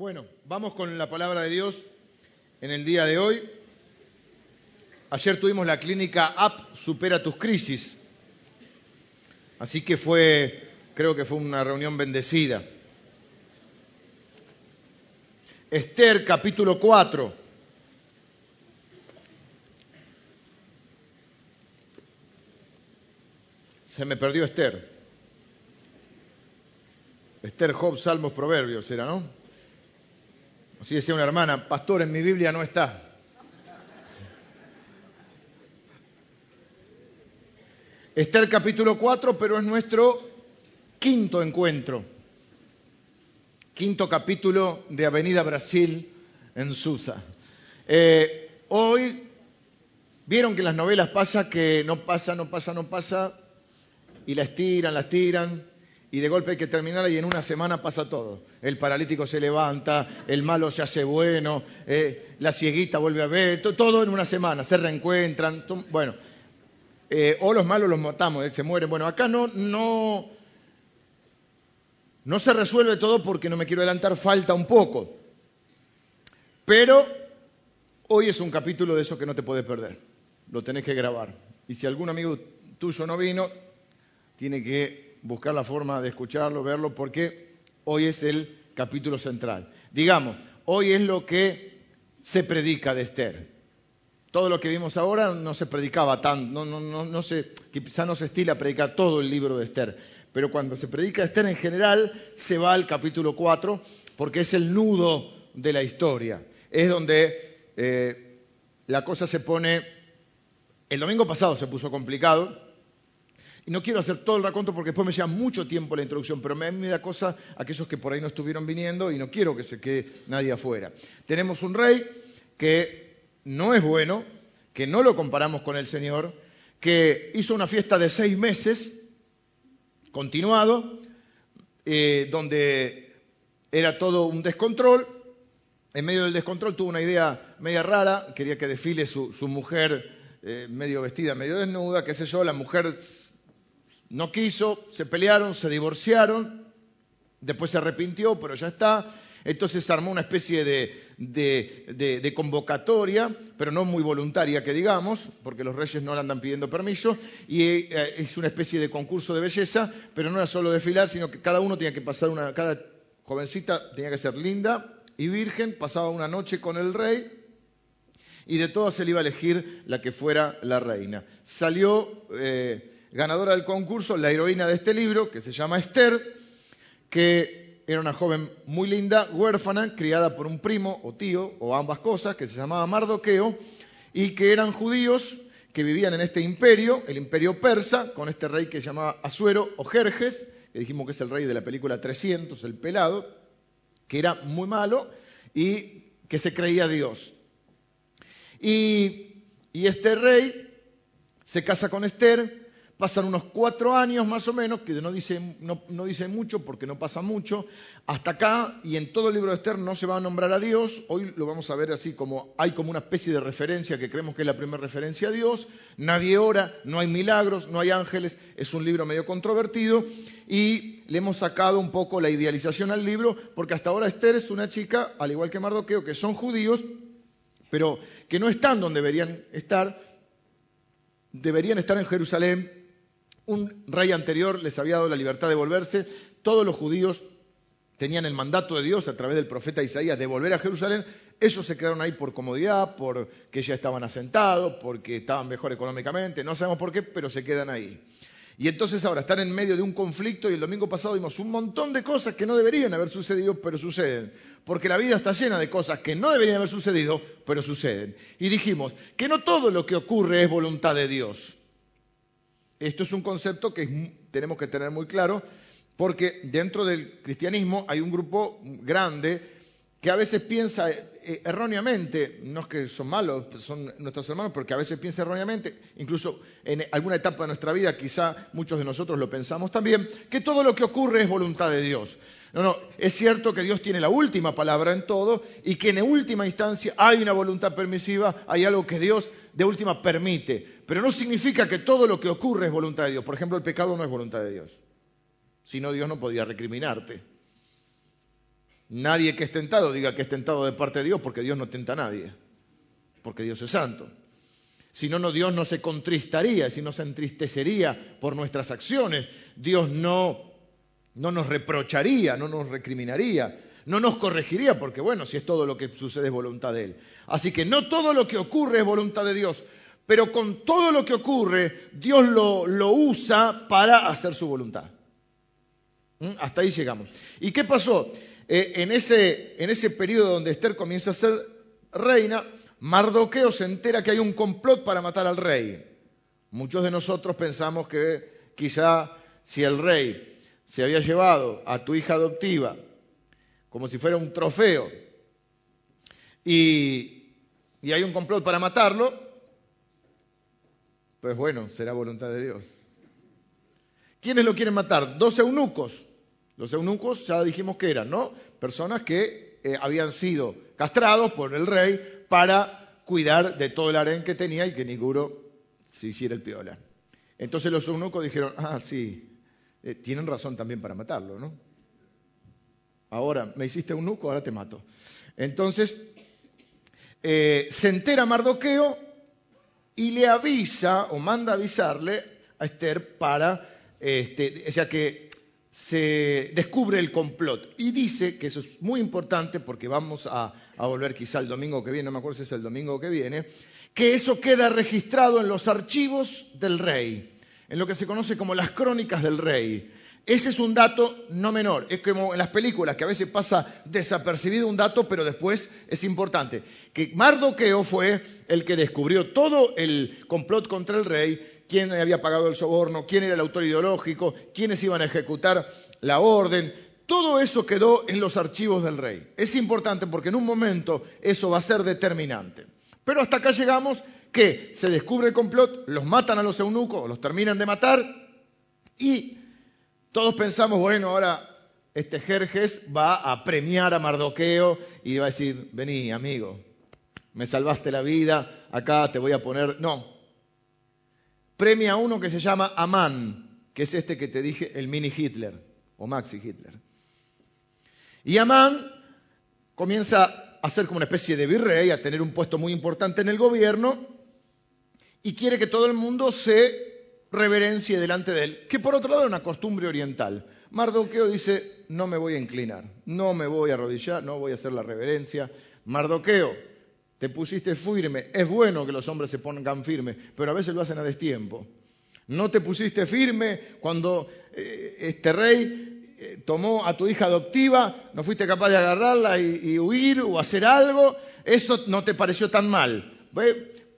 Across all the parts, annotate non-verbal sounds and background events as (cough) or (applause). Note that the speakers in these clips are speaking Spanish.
Bueno, vamos con la palabra de Dios en el día de hoy. Ayer tuvimos la clínica App Supera tus crisis. Así que fue, creo que fue una reunión bendecida. Esther capítulo 4. Se me perdió Esther. Esther, Job, Salmos, Proverbios, era, ¿no? Así decía una hermana, pastor, en mi Biblia no está. Esther capítulo 4, pero es nuestro quinto encuentro. Quinto capítulo de Avenida Brasil en Susa. Eh, hoy, vieron que las novelas pasa que no pasa, no pasa, no pasa, y las tiran, las tiran, y de golpe hay que terminarla y en una semana pasa todo. El paralítico se levanta, el malo se hace bueno, eh, la cieguita vuelve a ver, todo en una semana, se reencuentran. Bueno, eh, o los malos los matamos, eh, se mueren. Bueno, acá no, no, no se resuelve todo porque no me quiero adelantar, falta un poco. Pero hoy es un capítulo de eso que no te puedes perder, lo tenés que grabar. Y si algún amigo tuyo no vino, tiene que buscar la forma de escucharlo, verlo, porque hoy es el capítulo central. Digamos, hoy es lo que se predica de Esther. Todo lo que vimos ahora no se predicaba tan, no, no, no, no quizá no se estila predicar todo el libro de Esther, pero cuando se predica Esther en general se va al capítulo 4 porque es el nudo de la historia. Es donde eh, la cosa se pone, el domingo pasado se puso complicado, y no quiero hacer todo el raconto porque después me lleva mucho tiempo la introducción, pero me, da cosa a aquellos que por ahí no estuvieron viniendo y no quiero que se quede nadie afuera. Tenemos un rey que no es bueno, que no lo comparamos con el Señor, que hizo una fiesta de seis meses, continuado, eh, donde era todo un descontrol. En medio del descontrol tuvo una idea media rara, quería que desfile su, mujer eh, medio vestida, medio desnuda, qué sé yo, la mujer no quiso, se pelearon, se divorciaron, después se arrepintió, pero ya está. Entonces se armó una especie de, convocatoria, pero no muy voluntaria que digamos, porque los reyes no le andan pidiendo permiso, y eh, es una especie de concurso de belleza, pero no era solo desfilar, sino que cada uno tenía que pasar una, cada jovencita tenía que ser linda y virgen, pasaba una noche con el rey, y de todas se le iba a elegir la que fuera la reina. Salió eh, ganadora del concurso, la heroína de este libro, que se llama Esther, que era una joven muy linda, huérfana, criada por un primo o tío, o ambas cosas, que se llamaba Mardoqueo, y que eran judíos que vivían en este imperio, el imperio persa, con este rey que se llamaba Asuero o Jerjes, que dijimos que es el rey de la película 300, el pelado, que era muy malo y que se creía Dios. Y, y este rey se casa con Esther, Pasan unos cuatro años más o menos, que no dice, no, dice mucho porque no pasa mucho, hasta acá, y en todo el libro de Esther no se va a nombrar a Dios, hoy lo vamos a ver así como hay como una especie de referencia que creemos que es la primera referencia a Dios, nadie ora, no hay milagros, no hay ángeles, es un libro medio controvertido, y le hemos sacado un poco la idealización al libro, porque hasta ahora Esther es una chica, al igual que Mardoqueo, que son judíos, pero que no están donde deberían estar, deberían estar en Jerusalén, un rey anterior les había dado la libertad de volverse, todos los judíos tenían el mandato de Dios a través del profeta Isaías de volver a Jerusalén, ellos se quedaron ahí por comodidad, porque ya estaban asentados, porque estaban mejor económicamente, no sabemos por qué, pero se quedan ahí. Y entonces ahora están en medio de un conflicto y el domingo pasado vimos un montón de cosas que no deberían haber sucedido, pero suceden. Porque la vida está llena de cosas que no deberían haber sucedido, pero suceden. Y dijimos que no todo lo que ocurre es voluntad de Dios. Esto es un concepto que tenemos que tener muy claro porque dentro del cristianismo hay un grupo grande que a veces piensa eh, erróneamente, no es que son malos, son nuestros hermanos, porque a veces piensa erróneamente, incluso en alguna etapa de nuestra vida, quizá muchos de nosotros lo pensamos también, que todo lo que ocurre es voluntad de Dios. No, no, es cierto que Dios tiene la última palabra en todo y que en última instancia hay una voluntad permisiva, hay algo que Dios de última permite, pero no significa que todo lo que ocurre es voluntad de Dios. Por ejemplo, el pecado no es voluntad de Dios. Si no, Dios no podía recriminarte. Nadie que es tentado diga que es tentado de parte de Dios, porque Dios no tenta a nadie, porque Dios es santo. Si no, no, Dios no se contristaría, si no se entristecería por nuestras acciones. Dios no, no nos reprocharía, no nos recriminaría, no nos corregiría, porque bueno, si es todo lo que sucede es voluntad de Él. Así que no todo lo que ocurre es voluntad de Dios, pero con todo lo que ocurre, Dios lo, usa para hacer su voluntad. ¿Mm? Hasta ahí llegamos. ¿Y qué pasó? Eh, en, ese, en ese periodo donde Esther comienza a ser reina, Mardoqueo se entera que hay un complot para matar al rey. Muchos de nosotros pensamos que quizá si el rey se había llevado a tu hija adoptiva como si fuera un trofeo y, hay un complot para matarlo, pues bueno, será voluntad de Dios. ¿Quiénes lo quieren matar? Dos eunucos. Los eunucos ya dijimos que eran, ¿no? Personas que eh, habían sido castrados por el rey para cuidar de todo el harén que tenía y que ninguno se hiciera el piola. Entonces los eunucos dijeron, ah, sí, eh, tienen razón también para matarlo, ¿no? Ahora, me hiciste eunuco, ahora te mato. Entonces, eh, se entera Mardoqueo y le avisa o manda avisarle a Esther para, este, o sea que se descubre el complot y dice que eso es muy importante porque vamos a, volver quizá el domingo que viene, no me acuerdo si es el domingo que viene, que eso queda registrado en los archivos del rey, en lo que se conoce como las crónicas del rey. Ese es un dato no menor, es como en las películas que a veces pasa desapercibido un dato, pero después es importante. Que Mardoqueo fue el que descubrió todo el complot contra el rey quién había pagado el soborno, quién era el autor ideológico, quiénes iban a ejecutar la orden. Todo eso quedó en los archivos del rey. Es importante porque en un momento eso va a ser determinante. Pero hasta acá llegamos que se descubre el complot, los matan a los eunucos, los terminan de matar y todos pensamos, bueno, ahora este Jerjes va a premiar a Mardoqueo y va a decir, vení amigo, me salvaste la vida, acá te voy a poner... No, premia a uno que se llama Amán, que es este que te dije, el mini Hitler, o Maxi Hitler. Y Amán comienza a ser como una especie de virrey, a tener un puesto muy importante en el gobierno, y quiere que todo el mundo se reverencie delante de él, que por otro lado es una costumbre oriental. Mardoqueo dice, no me voy a inclinar, no me voy a arrodillar, no voy a hacer la reverencia. Mardoqueo, te pusiste firme. Es bueno que los hombres se pongan firmes, pero a veces lo hacen a destiempo. No te pusiste firme cuando eh, este rey eh, tomó a tu hija adoptiva, no fuiste capaz de agarrarla y, huir o hacer algo, eso no te pareció tan mal.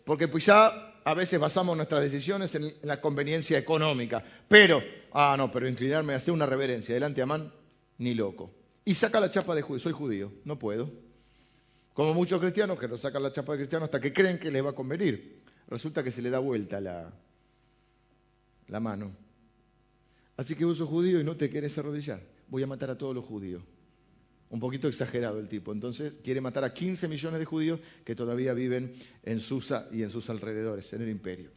Porque pues ya a veces basamos nuestras decisiones en, la conveniencia económica. Pero, ah, no, pero inclinarme a hacer una reverencia delante de Amán, ni loco. Y saca la chapa de judío, soy judío, no puedo. Como muchos cristianos que nos sacan la chapa de cristiano hasta que creen que les va a convenir. Resulta que se le da vuelta la, la mano. Así que sos judío y no te quieres arrodillar. Voy a matar a todos los judíos. Un poquito exagerado el tipo. Entonces quiere matar a 15 millones de judíos que todavía viven en Susa y en sus alrededores, en el imperio.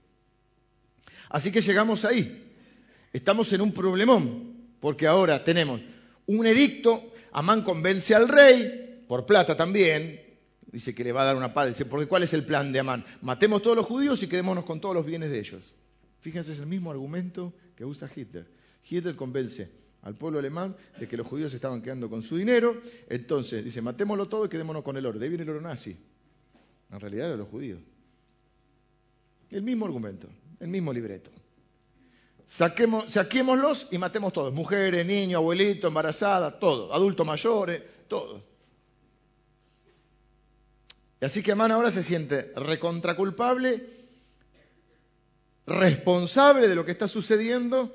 Así que llegamos ahí. Estamos en un problemón, porque ahora tenemos un edicto, Amán convence al rey, por plata también, dice que le va a dar una pala. Dice, porque ¿cuál es el plan de Amán? Matemos todos los judíos y quedémonos con todos los bienes de ellos. Fíjense, es el mismo argumento que usa Hitler. Hitler convence al pueblo alemán de que los judíos estaban quedando con su dinero. Entonces dice, matémoslo todo y quedémonos con el oro. De ahí viene el oro nazi. En realidad eran los judíos. El mismo argumento, el mismo libreto. Saquemos, saquémoslos y matemos todos. Mujeres, niños, abuelitos, embarazadas, todo. Adultos mayores, todos. Y así que Amán ahora se siente recontraculpable, responsable de lo que está sucediendo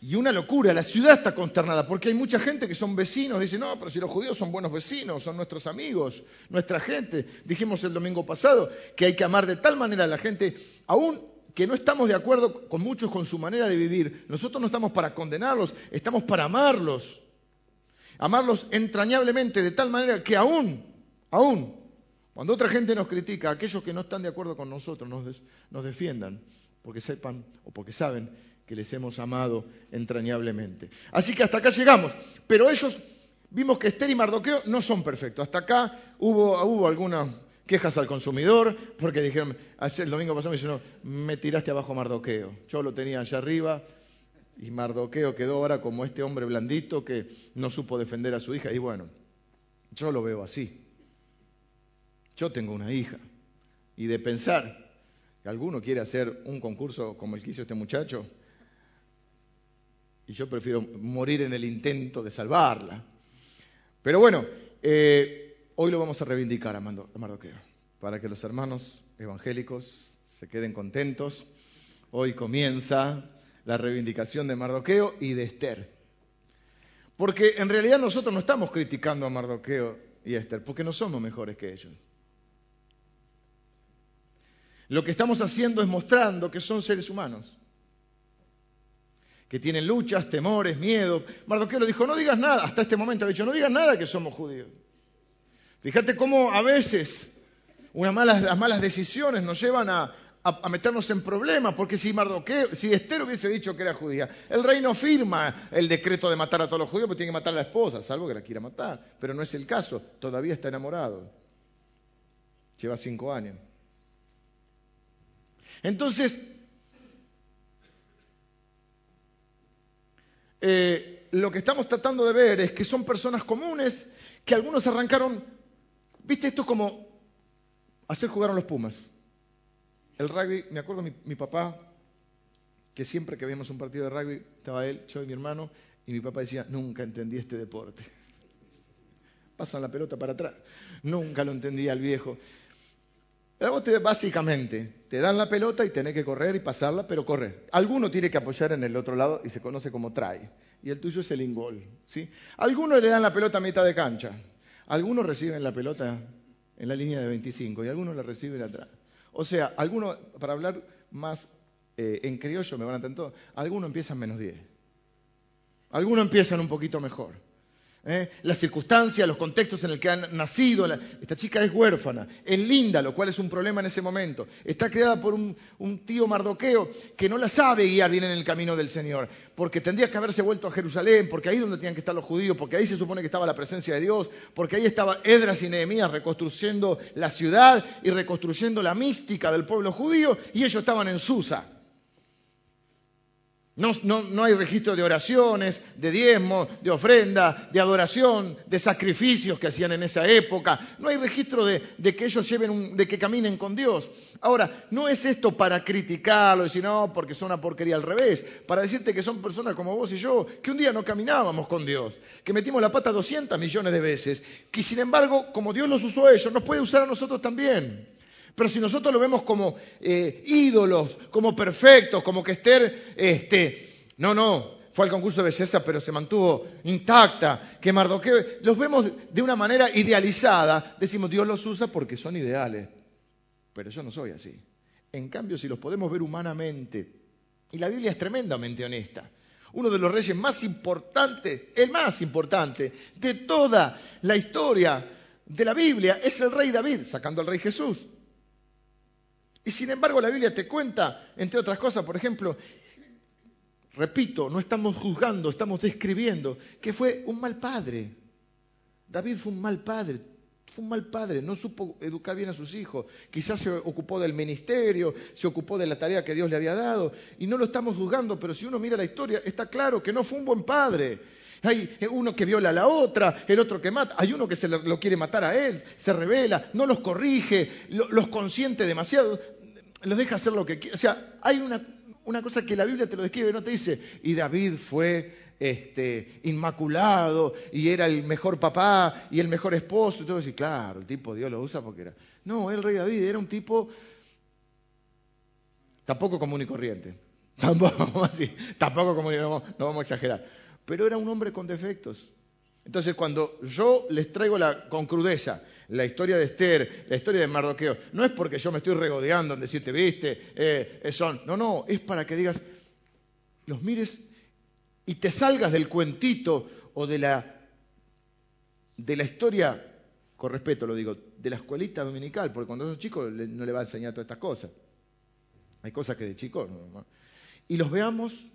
y una locura, la ciudad está consternada porque hay mucha gente que son vecinos, dice, no, pero si los judíos son buenos vecinos, son nuestros amigos, nuestra gente. Dijimos el domingo pasado que hay que amar de tal manera a la gente, aún que no estamos de acuerdo con muchos con su manera de vivir, nosotros no estamos para condenarlos, estamos para amarlos. Amarlos entrañablemente de tal manera que aún Aún, cuando otra gente nos critica, aquellos que no están de acuerdo con nosotros nos, defiendan, porque sepan o porque saben que les hemos amado entrañablemente. Así que hasta acá llegamos. Pero ellos vimos que Esther y Mardoqueo no son perfectos. Hasta acá hubo, hubo algunas quejas al consumidor, porque dijeron, ayer el domingo pasado me dijeron, me tiraste abajo Mardoqueo. Yo lo tenía allá arriba y Mardoqueo quedó ahora como este hombre blandito que no supo defender a su hija. Y bueno, yo lo veo así. Yo tengo una hija. Y de pensar que alguno quiere hacer un concurso como el que hizo este muchacho, y yo prefiero morir en el intento de salvarla. Pero bueno, eh, hoy lo vamos a reivindicar a Mardoqueo, para que los hermanos evangélicos se queden contentos. Hoy comienza la reivindicación de Mardoqueo y de Esther. Porque en realidad nosotros no estamos criticando a Mardoqueo y a Esther, porque no somos mejores que ellos. Lo que estamos haciendo es mostrando que son seres humanos que tienen luchas, temores, miedos. Mardoqueo le dijo, no digas nada, hasta este momento ha dicho, no digas nada que somos judíos. Fíjate cómo a veces las malas decisiones nos llevan a, meternos en problemas, porque si Mardoqueo, si Esther hubiese dicho que era judía, el rey no firma el decreto de matar a todos los judíos, porque tiene que matar a la esposa, salvo que la quiera matar. Pero no es el caso, todavía está enamorado. Lleva cinco años. Entonces, Eh, lo que estamos tratando de ver es que son personas comunes que algunos arrancaron, viste, esto es como hacer jugar a los Pumas. El rugby, me acuerdo mi, mi papá, que siempre que veíamos un partido de rugby, estaba él, yo y mi hermano, y mi papá decía, nunca entendí este deporte. Pasan la pelota para atrás. Nunca lo entendía el viejo. Pero básicamente, te dan la pelota y tenés que correr y pasarla, pero correr. Alguno tiene que apoyar en el otro lado y se conoce como try. Y el tuyo es el ingol. ¿sí? Algunos le dan la pelota a mitad de cancha. Algunos reciben la pelota en la línea de 25 y algunos la reciben atrás. O sea, algunos, para hablar más eh, en criollo, me van a entender algunos empiezan menos 10. Algunos empiezan un poquito mejor. ¿Eh? las circunstancias, los contextos en el que han nacido. Esta chica es huérfana, es linda, lo cual es un problema en ese momento. Está creada por un, tío mardoqueo que no la sabe guiar bien en el camino del Señor, porque tendría que haberse vuelto a Jerusalén, porque ahí es donde tenían que estar los judíos, porque ahí se supone que estaba la presencia de Dios, porque ahí estaba Edras y Nehemías reconstruyendo la ciudad y reconstruyendo la mística del pueblo judío, y ellos estaban en Susa. No, hay registro de oraciones, de diezmos, de ofrenda, de adoración, de sacrificios que hacían en esa época. No hay registro de, que ellos lleven, de que caminen con Dios. Ahora, no es esto para criticarlo, decir no, porque son una porquería al revés, para decirte que son personas como vos y yo, que un día no caminábamos con Dios, que metimos la pata 200 millones de veces, que sin embargo, como Dios los usó a ellos, nos puede usar a nosotros también. Pero si nosotros lo vemos como eh, ídolos, como perfectos, como que Esther, este, no, no, fue al concurso de belleza, pero se mantuvo intacta, que Mardoqueo, los vemos de una manera idealizada, decimos Dios los usa porque son ideales. Pero yo no soy así. En cambio, si los podemos ver humanamente, y la Biblia es tremendamente honesta, uno de los reyes más importantes, el más importante de toda la historia de la Biblia es el rey David, sacando al rey Jesús. Y sin embargo la Biblia te cuenta, entre otras cosas, por ejemplo, repito, no estamos juzgando, estamos describiendo que fue un mal padre. David fue un mal padre, fue un mal padre, no supo educar bien a sus hijos, quizás se ocupó del ministerio, se ocupó de la tarea que Dios le había dado, y no lo estamos juzgando, pero si uno mira la historia, está claro que no fue un buen padre. Hay uno que viola a la otra, el otro que mata, hay uno que se lo quiere matar a él, se revela, no los corrige, los consiente demasiado los deja hacer lo que quiera. O sea, hay una, cosa que la Biblia te lo describe, no te dice, y David fue este, inmaculado, y era el mejor papá, y el mejor esposo, y todo eso. claro, el tipo Dios lo usa porque era. No, el rey David era un tipo tampoco común y corriente. (laughs) Tampoco así, tampoco común y no, no vamos a exagerar. Pero era un hombre con defectos. Entonces, cuando yo les traigo la, con crudeza la historia de Esther, la historia de Mardoqueo, no es porque yo me estoy regodeando en decirte, viste, eh, son. No, no, es para que digas, los mires y te salgas del cuentito o de la, de la historia, con respeto lo digo, de la escuelita dominical, porque cuando sos chico no le va a enseñar todas estas cosas. Hay cosas que de chico no, Y los veamos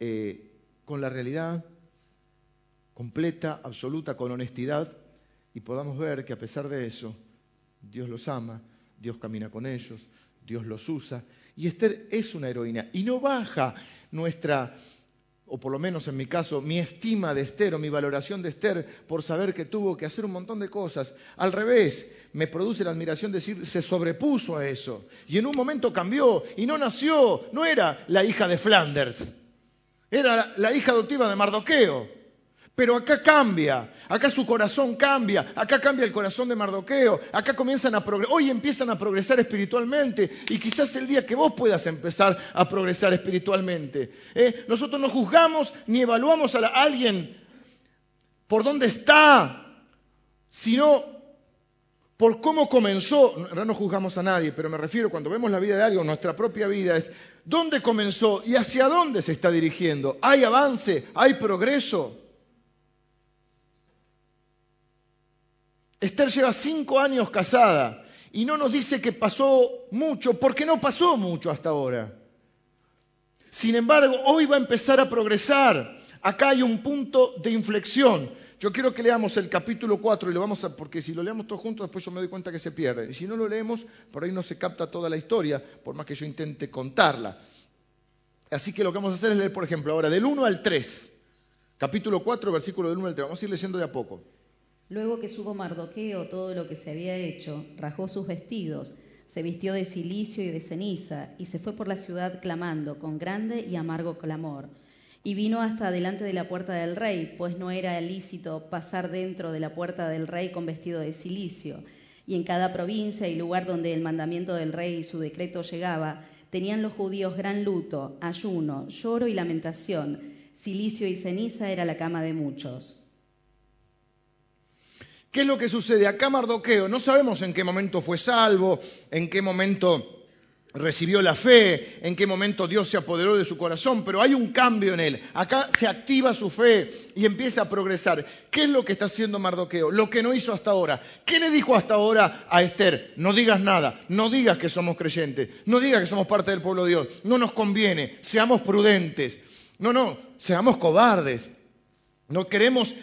eh, con la realidad completa, absoluta, con honestidad, y podamos ver que a pesar de eso, Dios los ama, Dios camina con ellos, Dios los usa. Y Esther es una heroína y no baja nuestra, o por lo menos en mi caso, mi estima de Esther o mi valoración de Esther por saber que tuvo que hacer un montón de cosas. Al revés, me produce la admiración de decir, se sobrepuso a eso. Y en un momento cambió y no nació, no era la hija de Flanders, era la hija adoptiva de Mardoqueo. Pero acá cambia, acá su corazón cambia, acá cambia el corazón de Mardoqueo, acá comienzan a progresar, hoy empiezan a progresar espiritualmente y quizás el día que vos puedas empezar a progresar espiritualmente. ¿eh? Nosotros no juzgamos ni evaluamos a, alguien por dónde está, sino por cómo comenzó. no juzgamos a nadie, pero me refiero cuando vemos la vida de alguien, nuestra propia vida, es dónde comenzó y hacia dónde se está dirigiendo. ¿Hay avance? ¿Hay progreso? Esther lleva cinco años casada y no nos dice que pasó mucho, porque no pasó mucho hasta ahora. Sin embargo, hoy va a empezar a progresar. Acá hay un punto de inflexión. Yo quiero que leamos el capítulo 4 y lo vamos a, porque si lo leemos todos juntos, después yo me doy cuenta que se pierde. Y si no lo leemos, por ahí no se capta toda la historia, por más que yo intente contarla. Así que lo que vamos a hacer es leer, por ejemplo, ahora del 1 al 3. Capítulo 4, versículo del 1 al 3. Vamos a ir leyendo de a poco. Luego que supo Mardoqueo todo lo que se había hecho, rajó sus vestidos, se vistió de cilicio y de ceniza, y se fue por la ciudad clamando con grande y amargo clamor. Y vino hasta delante de la puerta del rey, pues no era lícito pasar dentro de la puerta del rey con vestido de cilicio. Y en cada provincia y lugar donde el mandamiento del rey y su decreto llegaba, tenían los judíos gran luto, ayuno, lloro y lamentación. Cilicio y ceniza era la cama de muchos. ¿Qué es lo que sucede? Acá Mardoqueo, no sabemos en qué momento fue salvo, en qué momento recibió la fe, en qué momento Dios se apoderó de su corazón, pero hay un cambio en él. Acá se activa su fe y empieza a progresar. ¿Qué es lo que está haciendo Mardoqueo? Lo que no hizo hasta ahora. ¿Qué le dijo hasta ahora a Esther? No digas nada, no digas que somos creyentes, no digas que somos parte del pueblo de Dios, no nos conviene, seamos prudentes. No, no, seamos cobardes. No queremos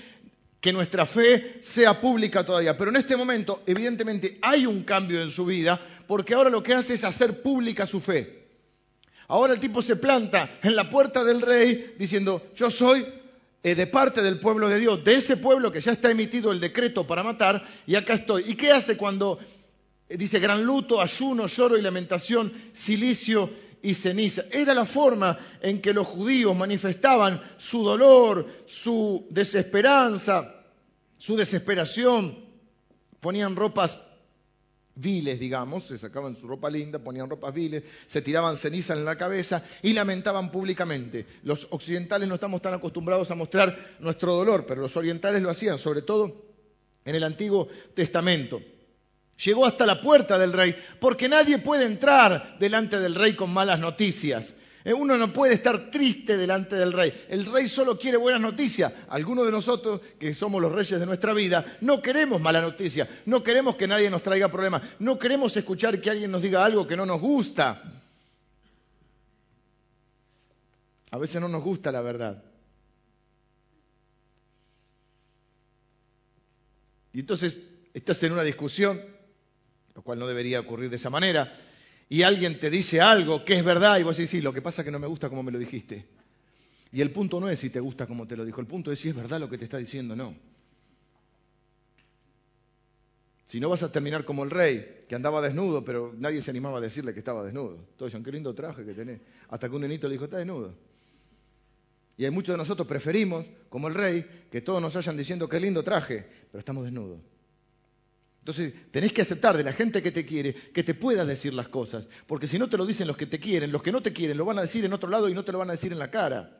que nuestra fe sea pública todavía. Pero en este momento, evidentemente, hay un cambio en su vida, porque ahora lo que hace es hacer pública su fe. Ahora el tipo se planta en la puerta del rey diciendo, yo soy eh, de parte del pueblo de Dios, de ese pueblo que ya está emitido el decreto para matar, y acá estoy. ¿Y qué hace cuando eh, dice gran luto, ayuno, lloro y lamentación, silicio y ceniza. Era la forma en que los judíos manifestaban su dolor, su desesperanza, su desesperación. Ponían ropas viles, digamos, se sacaban su ropa linda, ponían ropas viles, se tiraban ceniza en la cabeza y lamentaban públicamente. Los occidentales no estamos tan acostumbrados a mostrar nuestro dolor, pero los orientales lo hacían, sobre todo en el Antiguo Testamento. Llegó hasta la puerta del rey, porque nadie puede entrar delante del rey con malas noticias. Eh, uno no puede estar triste delante del rey. El rey solo quiere buenas noticias. Algunos de nosotros, que somos los reyes de nuestra vida, no queremos mala noticia. No queremos que nadie nos traiga problemas. No queremos escuchar que alguien nos diga algo que no nos gusta. A veces no nos gusta la verdad. Y entonces estás en una discusión lo cual no debería ocurrir de esa manera, y alguien te dice algo que es verdad y vos decís, sí, lo que pasa es que no me gusta como me lo dijiste. Y el punto no es si te gusta como te lo dijo, el punto es si es verdad lo que te está diciendo no. Si no vas a terminar como el rey, que andaba desnudo, pero nadie se animaba a decirle que estaba desnudo. Todos decían, qué lindo traje que tenés. Hasta que un nenito le dijo, está desnudo. Y hay muchos de nosotros preferimos, como el rey, que todos nos vayan diciendo qué lindo traje, pero estamos desnudos. Entonces, tenés que aceptar de la gente que te quiere que te pueda decir las cosas, porque si no te lo dicen los que te quieren, los que no te quieren lo van a decir en otro lado y no te lo van a decir en la cara,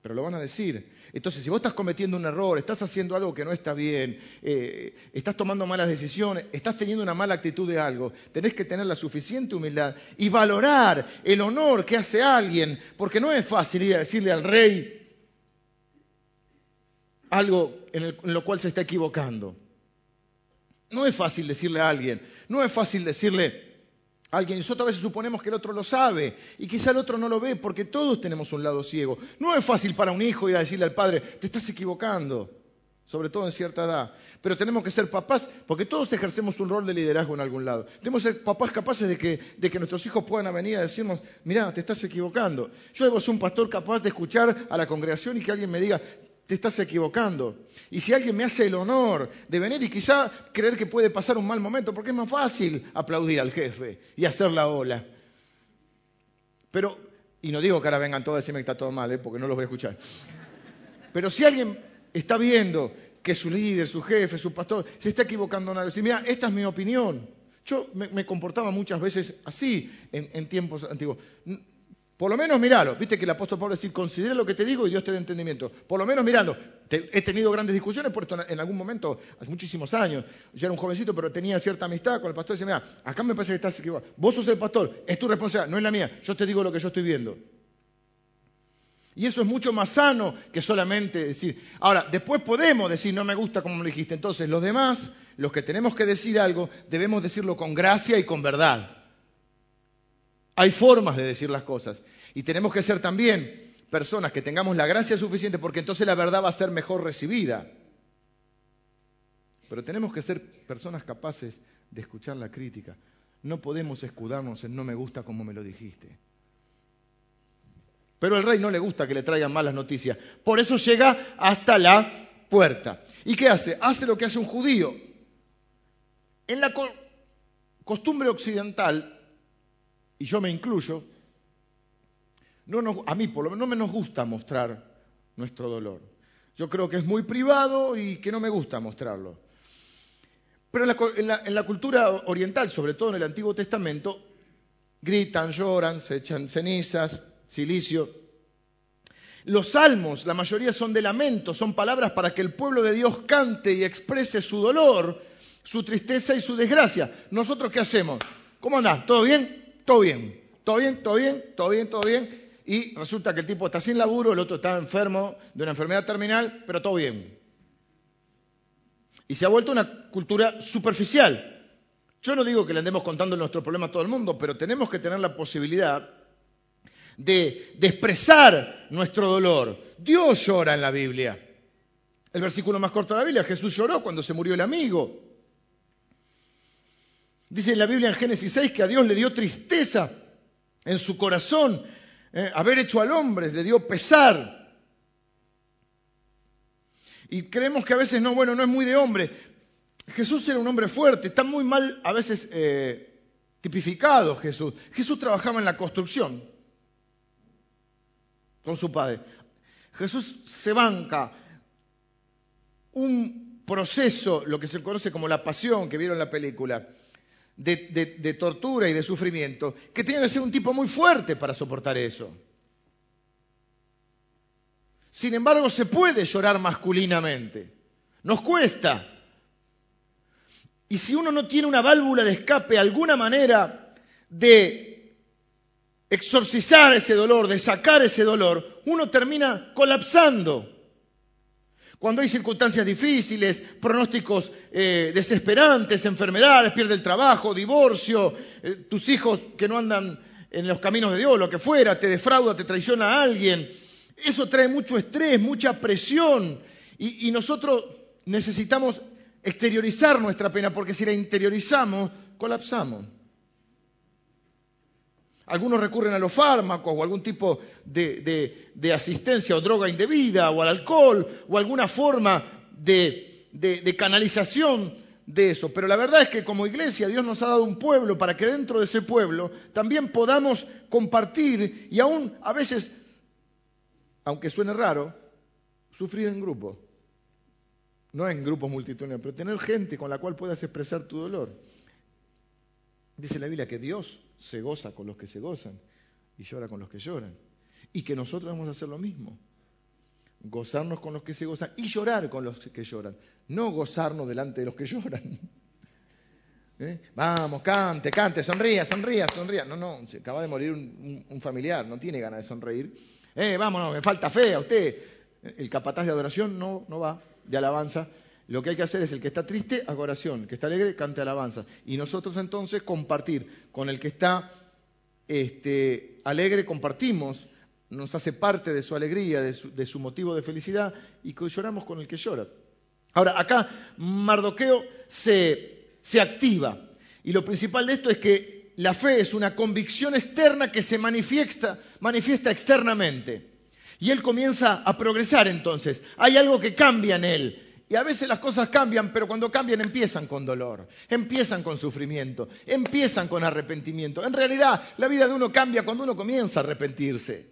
pero lo van a decir. Entonces, si vos estás cometiendo un error, estás haciendo algo que no está bien, eh, estás tomando malas decisiones, estás teniendo una mala actitud de algo, tenés que tener la suficiente humildad y valorar el honor que hace alguien, porque no es fácil ir a decirle al rey algo en lo cual se está equivocando. No es fácil decirle a alguien, no es fácil decirle alguien. Y nosotros a veces suponemos que el otro lo sabe y quizá el otro no lo ve porque todos tenemos un lado ciego. No es fácil para un hijo ir a decirle al padre, te estás equivocando, sobre todo en cierta edad. Pero tenemos que ser papás, porque todos ejercemos un rol de liderazgo en algún lado. Tenemos que ser papás capaces de que, de que nuestros hijos puedan venir a decirnos, mira, te estás equivocando. Yo debo ser un pastor capaz de escuchar a la congregación y que alguien me diga, te estás equivocando. Y si alguien me hace el honor de venir y quizá creer que puede pasar un mal momento, porque es más fácil aplaudir al jefe y hacer la ola. Pero, y no digo que ahora vengan todos a decirme que está todo mal, ¿eh? porque no los voy a escuchar. Pero si alguien está viendo que su líder, su jefe, su pastor se está equivocando en algo, mira, esta es mi opinión. Yo me, comportaba muchas veces así en, en tiempos antiguos. Por lo menos míralo. Viste que el apóstol Pablo dice, considera lo que te digo y Dios te dé entendimiento. Por lo menos mirando. he tenido grandes discusiones por en algún momento, hace muchísimos años. Yo era un jovencito, pero tenía cierta amistad con el pastor. Y decía, mira, acá me parece que estás equivocado. Vos sos el pastor, es tu responsabilidad, no es la mía. Yo te digo lo que yo estoy viendo. Y eso es mucho más sano que solamente decir. Ahora, después podemos decir, no me gusta como me dijiste. Entonces, los demás, los que tenemos que decir algo, debemos decirlo con gracia y con verdad. Hay formas de decir las cosas. Y tenemos que ser también personas que tengamos la gracia suficiente porque entonces la verdad va a ser mejor recibida. Pero tenemos que ser personas capaces de escuchar la crítica. No podemos escudarnos en no me gusta como me lo dijiste. Pero al rey no le gusta que le traigan malas noticias. Por eso llega hasta la puerta. ¿Y qué hace? Hace lo que hace un judío. En la costumbre occidental, y yo me incluyo, no a mí por lo menos no me nos gusta mostrar nuestro dolor. Yo creo que es muy privado y que no me gusta mostrarlo. Pero en la, en la cultura oriental, sobre todo en el Antiguo Testamento, gritan, lloran, se echan cenizas, silicio. Los salmos, la mayoría son de lamento, son palabras para que el pueblo de Dios cante y exprese su dolor, su tristeza y su desgracia. ¿Nosotros qué hacemos? ¿Cómo andás? ¿Todo bien? Todo bien. ¿Todo bien? ¿Todo bien? ¿Todo bien? ¿Todo bien? y resulta que el tipo está sin laburo, el otro está enfermo de una enfermedad terminal, pero todo bien. Y se ha vuelto una cultura superficial. Yo no digo que le andemos contando nuestro problema a todo el mundo, pero tenemos que tener la posibilidad de, de expresar nuestro dolor. Dios llora en la Biblia. El versículo más corto de la Biblia, Jesús lloró cuando se murió el amigo. Dice la Biblia en Génesis 6 que a Dios le dio tristeza en su corazón ¿eh? haber hecho al hombre le dio pesar. Y creemos que a veces no, bueno, no es muy de hombre. Jesús era un hombre fuerte, está muy mal a veces eh, tipificado Jesús. Jesús trabajaba en la construcción con su padre. Jesús se banca un proceso, lo que se conoce como la pasión que vieron en la película, de, tortura y de sufrimiento, que tenía que ser un tipo muy fuerte para soportar eso. Sin embargo, se puede llorar masculinamente. Nos cuesta. Y si uno no tiene una válvula de escape, alguna manera de exorcizar ese dolor, de sacar ese dolor, uno termina colapsando. Cuando hay circunstancias difíciles, pronósticos eh, desesperantes, enfermedades, pierde el trabajo, divorcio, eh, tus hijos que no andan en los caminos de Dios, lo que fuera, te defrauda, te traiciona a alguien, eso trae mucho estrés, mucha presión y nosotros necesitamos exteriorizar nuestra pena porque si la interiorizamos, colapsamos. Algunos recurren a los fármacos o algún tipo de, asistencia o droga indebida o al alcohol o alguna forma de, de canalización de eso. Pero la verdad es que como iglesia Dios nos ha dado un pueblo para que dentro de ese pueblo también podamos compartir y aún a veces, aunque suene raro, sufrir en grupo. No en grupos multitudinarios, pero tener gente con la cual puedas expresar tu dolor. Dice la Biblia que Dios se goza con los que se gozan y llora con los que lloran. Y que nosotros vamos a hacer lo mismo. Gozarnos con los que se gozan y llorar con los que lloran. No gozarnos delante de los que lloran. (laughs) ¿Eh? Vamos, cante, cante, sonría, sonría, sonría. No, no, se acaba de morir un, familiar, no tiene ganas de sonreír. Eh, vámonos, me falta fe a usted. El capataz de adoración no, no va, de alabanza. Lo que hay que hacer es el que está triste, haga oración, el que está alegre, cante alabanza. Y nosotros entonces compartir con el que está este, alegre, compartimos, nos hace parte de su alegría, de su, de su motivo de felicidad, y lloramos con el que llora. Ahora, acá Mardoqueo se, se activa. Y lo principal de esto es que la fe es una convicción externa que se manifiesta, manifiesta externamente. Y él comienza a progresar entonces. Hay algo que cambia en él. Y a veces las cosas cambian, pero cuando cambian empiezan con dolor, empiezan con sufrimiento, empiezan con arrepentimiento. En realidad, la vida de uno cambia cuando uno comienza a arrepentirse.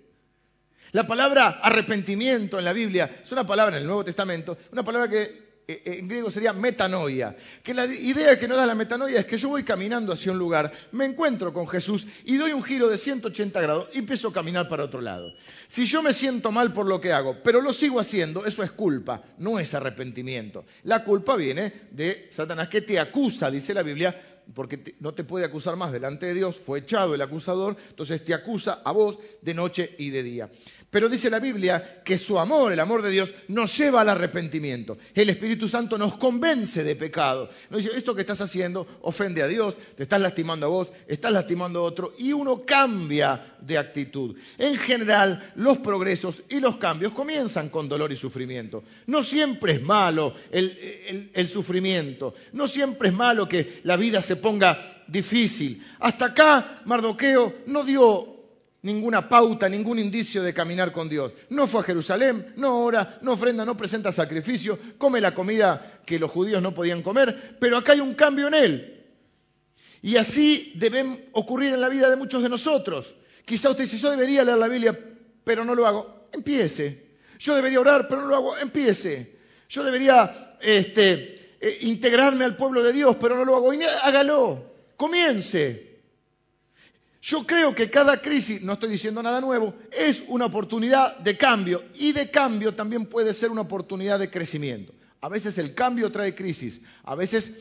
La palabra arrepentimiento en la Biblia es una palabra en el Nuevo Testamento, una palabra que en griego sería metanoia. Que la idea que nos da la metanoia es que yo voy caminando hacia un lugar, me encuentro con Jesús y doy un giro de 180 grados y empiezo a caminar para otro lado. Si yo me siento mal por lo que hago, pero lo sigo haciendo, eso es culpa, no es arrepentimiento. La culpa viene de Satanás que te acusa, dice la Biblia, porque no te puede acusar más delante de Dios, fue echado el acusador, entonces te acusa a vos de noche y de día. Pero dice la Biblia que su amor, el amor de Dios, nos lleva al arrepentimiento. El Espíritu Santo nos convence de pecado. Nos dice, esto que estás haciendo ofende a Dios, te estás lastimando a vos, estás lastimando a otro, y uno cambia de actitud. En general, los progresos y los cambios comienzan con dolor y sufrimiento. No siempre es malo el, el sufrimiento, no siempre es malo que la vida se ponga difícil. Hasta acá, Mardoqueo no dio ninguna pauta, ningún indicio de caminar con Dios. No fue a Jerusalén, no ora, no ofrenda, no presenta sacrificio, come la comida que los judíos no podían comer, pero acá hay un cambio en él. Y así debe ocurrir en la vida de muchos de nosotros. Quizá usted dice, yo debería leer la Biblia, pero no lo hago. Empiece. Yo debería orar, pero no lo hago. Empiece. Yo debería este, eh, integrarme al pueblo de Dios, pero no lo hago. hágalo. Comience. Yo creo que cada crisis, no estoy diciendo nada nuevo, es una oportunidad de cambio y de cambio también puede ser una oportunidad de crecimiento. A veces el cambio trae crisis, a veces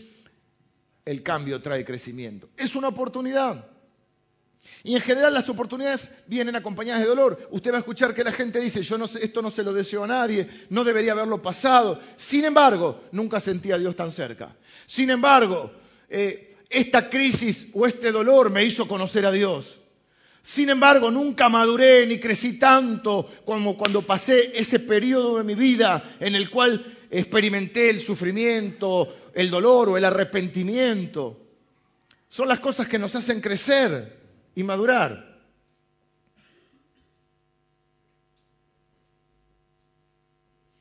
el cambio trae crecimiento. Es una oportunidad. Y en general las oportunidades vienen acompañadas de dolor. Usted va a escuchar que la gente dice, yo no sé, esto no se lo deseo a nadie, no debería haberlo pasado. Sin embargo, nunca sentí a Dios tan cerca. Sin embargo, eh, esta crisis o este dolor me hizo conocer a Dios. Sin embargo, nunca maduré ni crecí tanto como cuando pasé ese periodo de mi vida en el cual experimenté el sufrimiento, el dolor o el arrepentimiento. Son las cosas que nos hacen crecer y madurar.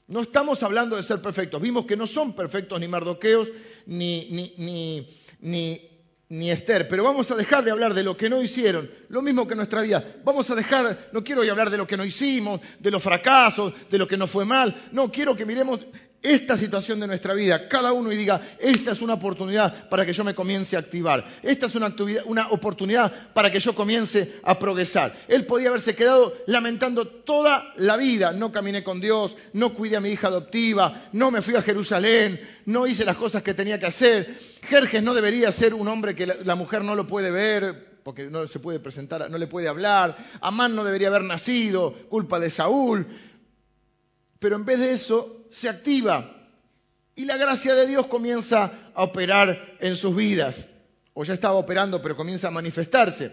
No estamos hablando de ser perfectos. Vimos que no son perfectos ni mardoqueos ni, ni, ni ni, ni Esther, pero vamos a dejar de hablar de lo que no hicieron, lo mismo que nuestra vida. Vamos a dejar, no quiero hoy hablar de lo que no hicimos, de los fracasos, de lo que no fue mal, no, quiero que miremos esta situación de nuestra vida, cada uno y diga, esta es una oportunidad para que yo me comience a activar, esta es una, una, oportunidad para que yo comience a progresar. Él podía haberse quedado lamentando toda la vida, no caminé con Dios, no cuidé a mi hija adoptiva, no me fui a Jerusalén, no hice las cosas que tenía que hacer. Jerjes no debería ser un hombre que la, la mujer no lo puede ver, porque no se puede presentar, no le puede hablar. Amán no debería haber nacido, culpa de Saúl. Pero en vez de eso, se activa y la gracia de Dios comienza a operar en sus vidas. O ya estaba operando, pero comienza a manifestarse.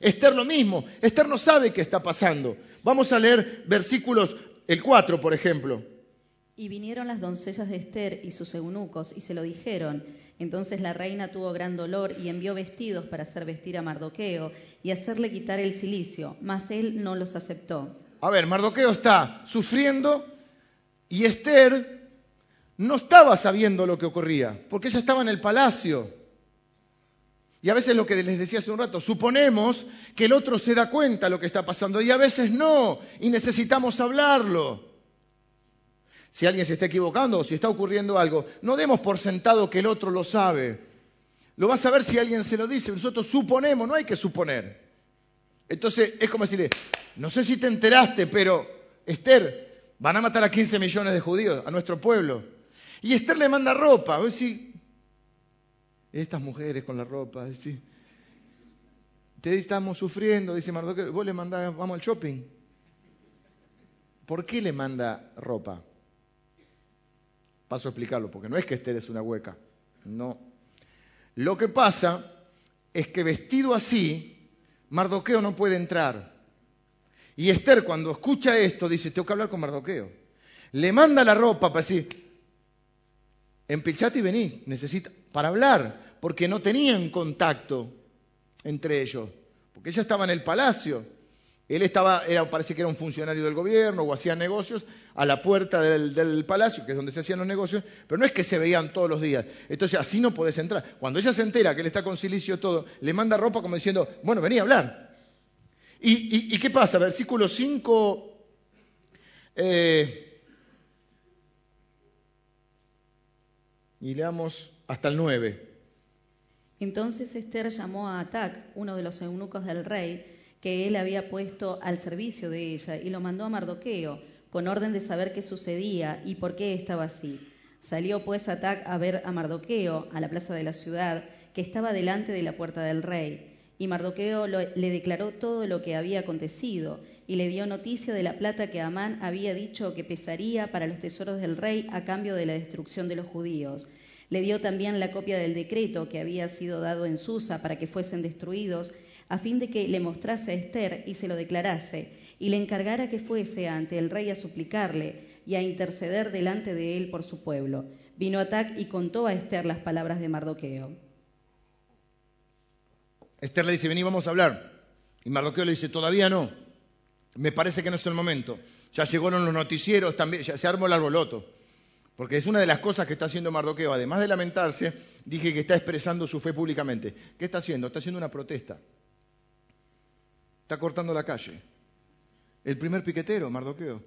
Esther lo mismo. Esther no sabe qué está pasando. Vamos a leer versículos, el 4, por ejemplo. Y vinieron las doncellas de Esther y sus eunucos y se lo dijeron. Entonces la reina tuvo gran dolor y envió vestidos para hacer vestir a Mardoqueo y hacerle quitar el cilicio, mas él no los aceptó. A ver, Mardoqueo está sufriendo y Esther no estaba sabiendo lo que ocurría, porque ella estaba en el palacio. Y a veces lo que les decía hace un rato, suponemos que el otro se da cuenta de lo que está pasando y a veces no, y necesitamos hablarlo. Si alguien se está equivocando o si está ocurriendo algo, no demos por sentado que el otro lo sabe. Lo va a saber si alguien se lo dice. Nosotros suponemos, no hay que suponer. Entonces es como decirle, no sé si te enteraste, pero Esther, Van a matar a 15 millones de judíos, a nuestro pueblo. Y Esther le manda ropa. decir, estas mujeres con la ropa, decir, te estamos sufriendo, dice Mardoqueo, vos le mandás, vamos al shopping. ¿Por qué le manda ropa? Paso a explicarlo, porque no es que Esther es una hueca, no. Lo que pasa es que vestido así, Mardoqueo no puede entrar. Y Esther cuando escucha esto dice, tengo que hablar con Mardoqueo. Le manda la ropa para decir, empilchate y vení, necesita, para hablar, porque no tenían contacto entre ellos, porque ella estaba en el palacio. Él estaba, parece que era un funcionario del gobierno o hacía negocios a la puerta del, palacio, que es donde se hacían los negocios, pero no es que se veían todos los días. Entonces así no podés entrar. Cuando ella se entera que él está con silicio todo, le manda ropa como diciendo, bueno, vení a hablar. ¿Y, qué pasa? Versículo 5. Eh, y leamos hasta el 9. Entonces Esther llamó a Atac, uno de los eunucos del rey, que él había puesto al servicio de ella, y lo mandó a Mardoqueo, con orden de saber qué sucedía y por qué estaba así. Salió pues Atac a ver a Mardoqueo, a la plaza de la ciudad, que estaba delante de la puerta del rey. Y Mardoqueo le declaró todo lo que había acontecido, y le dio noticia de la plata que Amán había dicho que pesaría para los tesoros del rey a cambio de la destrucción de los judíos le dio también la copia del decreto que había sido dado en Susa para que fuesen destruidos, a fin de que le mostrase a Esther y se lo declarase, y le encargara que fuese ante el rey a suplicarle y a interceder delante de él por su pueblo. Vino Atac y contó a Esther las palabras de Mardoqueo. Esther le dice, vení, vamos a hablar. Y Mardoqueo le dice, todavía no. Me parece que no es el momento. Ya llegaron los noticieros, también, ya se armó el arboloto. Porque es una de las cosas que está haciendo Mardoqueo. Además de lamentarse, dije que está expresando su fe públicamente. ¿Qué está haciendo? Está haciendo una protesta. Está cortando la calle. El primer piquetero, Mardoqueo.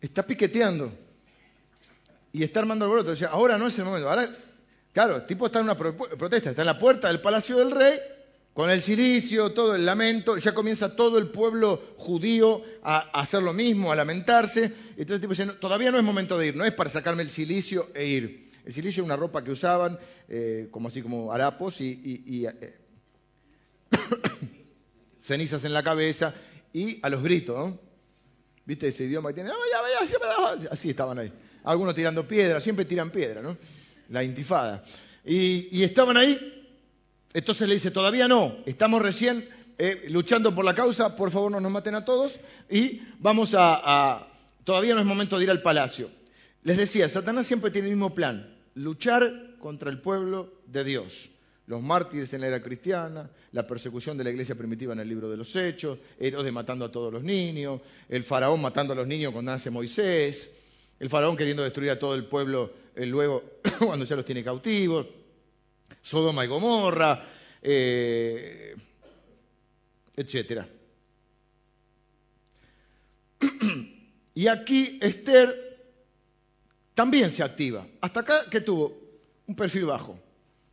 Está piqueteando. Y está armando el broto. ahora no es el momento. Ahora, claro, el tipo está en una protesta. Está en la puerta del palacio del rey con el silicio, todo el lamento, ya comienza todo el pueblo judío a, hacer lo mismo, a lamentarse. Entonces el tipo dice, todavía no es momento de ir, no es para sacarme el silicio e ir. El silicio era una ropa que usaban, eh, como así como harapos y, eh, (coughs) cenizas en la cabeza y a los gritos. ¿Viste ese idioma que tiene? Así estaban ahí. Algunos tirando piedra, siempre tiran piedra, ¿no? La intifada. y estaban ahí entonces le dice, todavía no, estamos recién eh, luchando por la causa, por favor no nos maten a todos y vamos a, todavía no es momento de ir al palacio. Les decía, Satanás siempre tiene el mismo plan, luchar contra el pueblo de Dios. Los mártires en la era cristiana, la persecución de la iglesia primitiva en el libro de los Hechos, Herodes matando a todos los niños, el faraón matando a los niños cuando nace Moisés, el faraón queriendo destruir a todo el pueblo eh, luego (coughs) cuando ya los tiene cautivos. Sodoma y Gomorra, eh, etcétera. (coughs) Y aquí Esther también se activa. Hasta acá que tuvo un perfil bajo.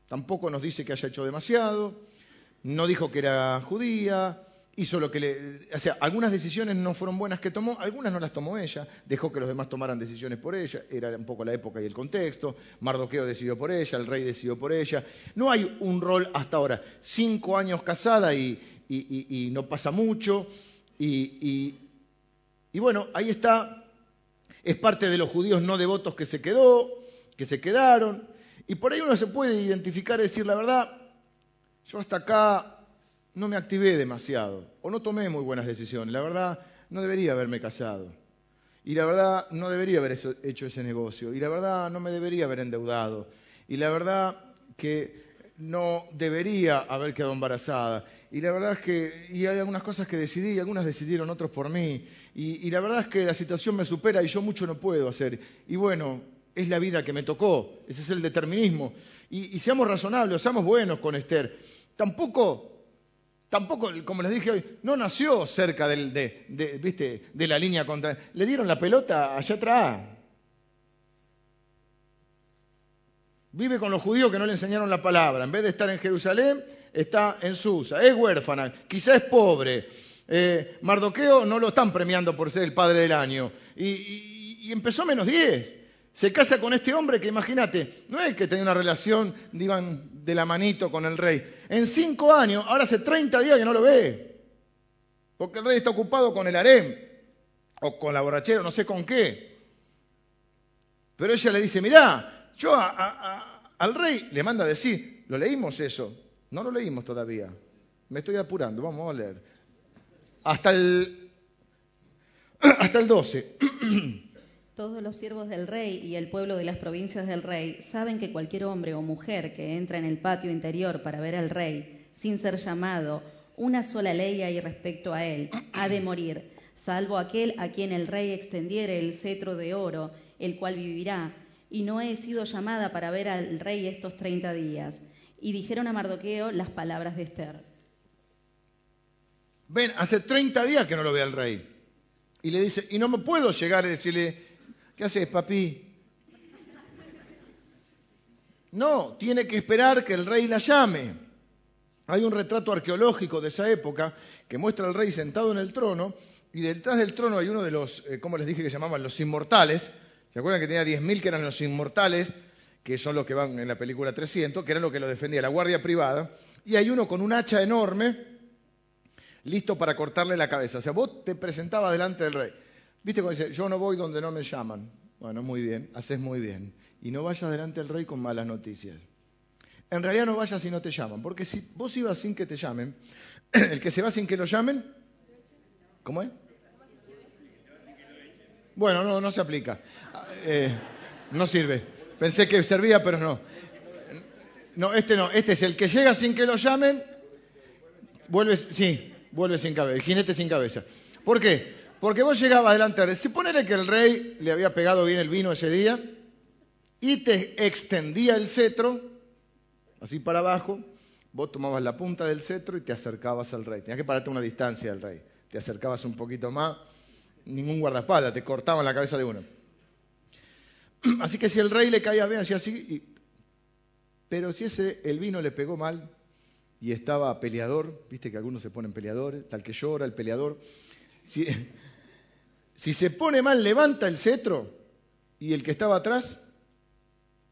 Tampoco nos dice que haya hecho demasiado, no dijo que era judía, hizo lo que le... O sea, algunas decisiones no fueron buenas que tomó, algunas no las tomó ella, dejó que los demás tomaran decisiones por ella, era un poco la época y el contexto, Mardoqueo decidió por ella, el rey decidió por ella. No hay un rol hasta ahora. Cinco años casada y, no pasa mucho, y, y bueno, ahí está, es parte de los judíos no devotos que se quedó, que se quedaron, y por ahí uno se puede identificar y decir, la verdad, yo hasta acá no me activé demasiado o no tomé muy buenas decisiones. La verdad, no debería haberme casado. Y la verdad, no debería haber hecho ese negocio. Y la verdad, no me debería haber endeudado. Y la verdad que no debería haber quedado embarazada. Y la verdad es que y hay algunas cosas que decidí y algunas decidieron otros por mí. Y, la verdad es que la situación me supera y yo mucho no puedo hacer. Y bueno, es la vida que me tocó. Ese es el determinismo. Y, seamos razonables, seamos buenos con Esther. Tampoco Tampoco, como les dije hoy, no nació cerca de, ¿viste? de la línea contra. Le dieron la pelota allá atrás. Vive con los judíos que no le enseñaron la palabra. En vez de estar en Jerusalén, está en Susa. Es huérfana, quizá es pobre. Eh, Mardoqueo no lo están premiando por ser el padre del año. Y, y empezó menos 10 se casa con este hombre que imagínate, no es que tenía una relación, digan, de la manito con el rey. En cinco años, ahora hace 30 días que no lo ve. Porque el rey está ocupado con el harem, o con la borrachera, no sé con qué. Pero ella le dice, mirá, yo al rey le manda a decir, lo leímos eso, no lo leímos todavía, me estoy apurando, vamos a leer. Hasta el, (clears throat) hasta el 12. (clears throat) Todos los siervos del rey y el pueblo de las provincias del rey saben que cualquier hombre o mujer que entra en el patio interior para ver al rey, sin ser llamado, una sola ley hay respecto a él, ha de morir, salvo aquel a quien el rey extendiere el cetro de oro, el cual vivirá. Y no he sido llamada para ver al rey estos treinta días. Y dijeron a Mardoqueo las palabras de Esther. Ven, hace treinta días que no lo ve al rey. Y le dice, y no me puedo llegar a decirle, ¿Qué haces, papi? No, tiene que esperar que el rey la llame. Hay un retrato arqueológico de esa época que muestra al rey sentado en el trono y detrás del trono hay uno de los, eh, ¿cómo les dije que se llamaban? Los inmortales. ¿Se acuerdan que tenía 10.000 que eran los inmortales? Que son los que van en la película 300, que eran los que lo defendía la guardia privada. Y hay uno con un hacha enorme listo para cortarle la cabeza. O sea, vos te presentabas delante del rey. ¿Viste cuando dice, yo no voy donde no me llaman? Bueno, muy bien, haces muy bien. Y no vayas delante del rey con malas noticias. En realidad no vayas si no te llaman, porque si vos ibas sin que te llamen, (clears throat) el que se va sin que lo llamen, ¿cómo es? Bueno, no, no se aplica. Eh, no sirve. Pensé que servía, pero no. No, este no. Este es el que llega sin que lo llamen, vuelve, sí, vuelve sin cabeza, el jinete sin cabeza. ¿Por qué? Porque vos llegabas delante del rey. Si ponele que el rey le había pegado bien el vino ese día y te extendía el cetro, así para abajo, vos tomabas la punta del cetro y te acercabas al rey. Tenías que pararte una distancia del rey. Te acercabas un poquito más, ningún guardaespaldas, te cortaban la cabeza de uno. (clears throat) Así que si el rey le caía bien, hacía así. Pero si ese, el vino le pegó mal y estaba peleador, viste que algunos se ponen peleadores, tal que llora el peleador. Si, (laughs) si se pone mal, levanta el cetro y el que estaba atrás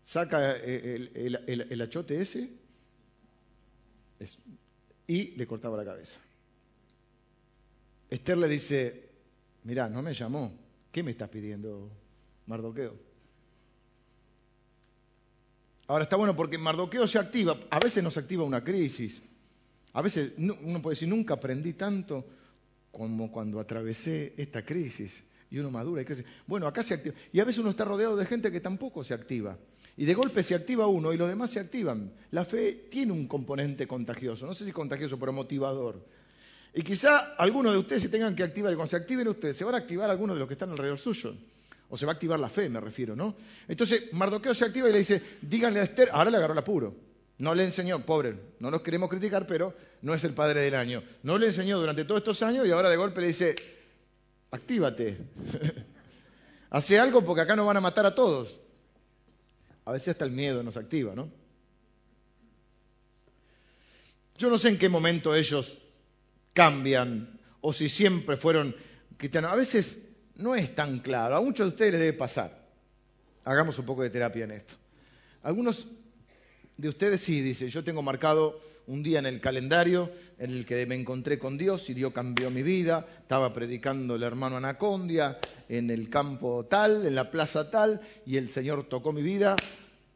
saca el, achote ese y le cortaba la cabeza. Esther le dice, mirá, no me llamó, ¿qué me estás pidiendo, Mardoqueo? Ahora está bueno porque Mardoqueo se activa, a veces nos activa una crisis, a veces uno puede decir, nunca aprendí tanto como cuando atravesé esta crisis y uno madura y crece. Bueno, acá se activa. Y a veces uno está rodeado de gente que tampoco se activa. Y de golpe se activa uno y los demás se activan. La fe tiene un componente contagioso, no sé si contagioso, pero motivador. Y quizá algunos de ustedes se tengan que activar, y cuando se activen ustedes, se van a activar algunos de los que están alrededor suyo. O se va a activar la fe, me refiero, ¿no? Entonces, Mardoqueo se activa y le dice, díganle a Esther, ahora le agarró el apuro. No le enseñó, pobre, no nos queremos criticar, pero no es el padre del año. No le enseñó durante todos estos años y ahora de golpe le dice, actívate. (laughs) Hace algo porque acá nos van a matar a todos. A veces hasta el miedo nos activa, ¿no? Yo no sé en qué momento ellos cambian o si siempre fueron cristianos. A veces no es tan claro. A muchos de ustedes les debe pasar. Hagamos un poco de terapia en esto. Algunos de ustedes sí, dice, yo tengo marcado un día en el calendario en el que me encontré con Dios y Dios cambió mi vida, estaba predicando el hermano Anacondia en el campo tal, en la plaza tal, y el Señor tocó mi vida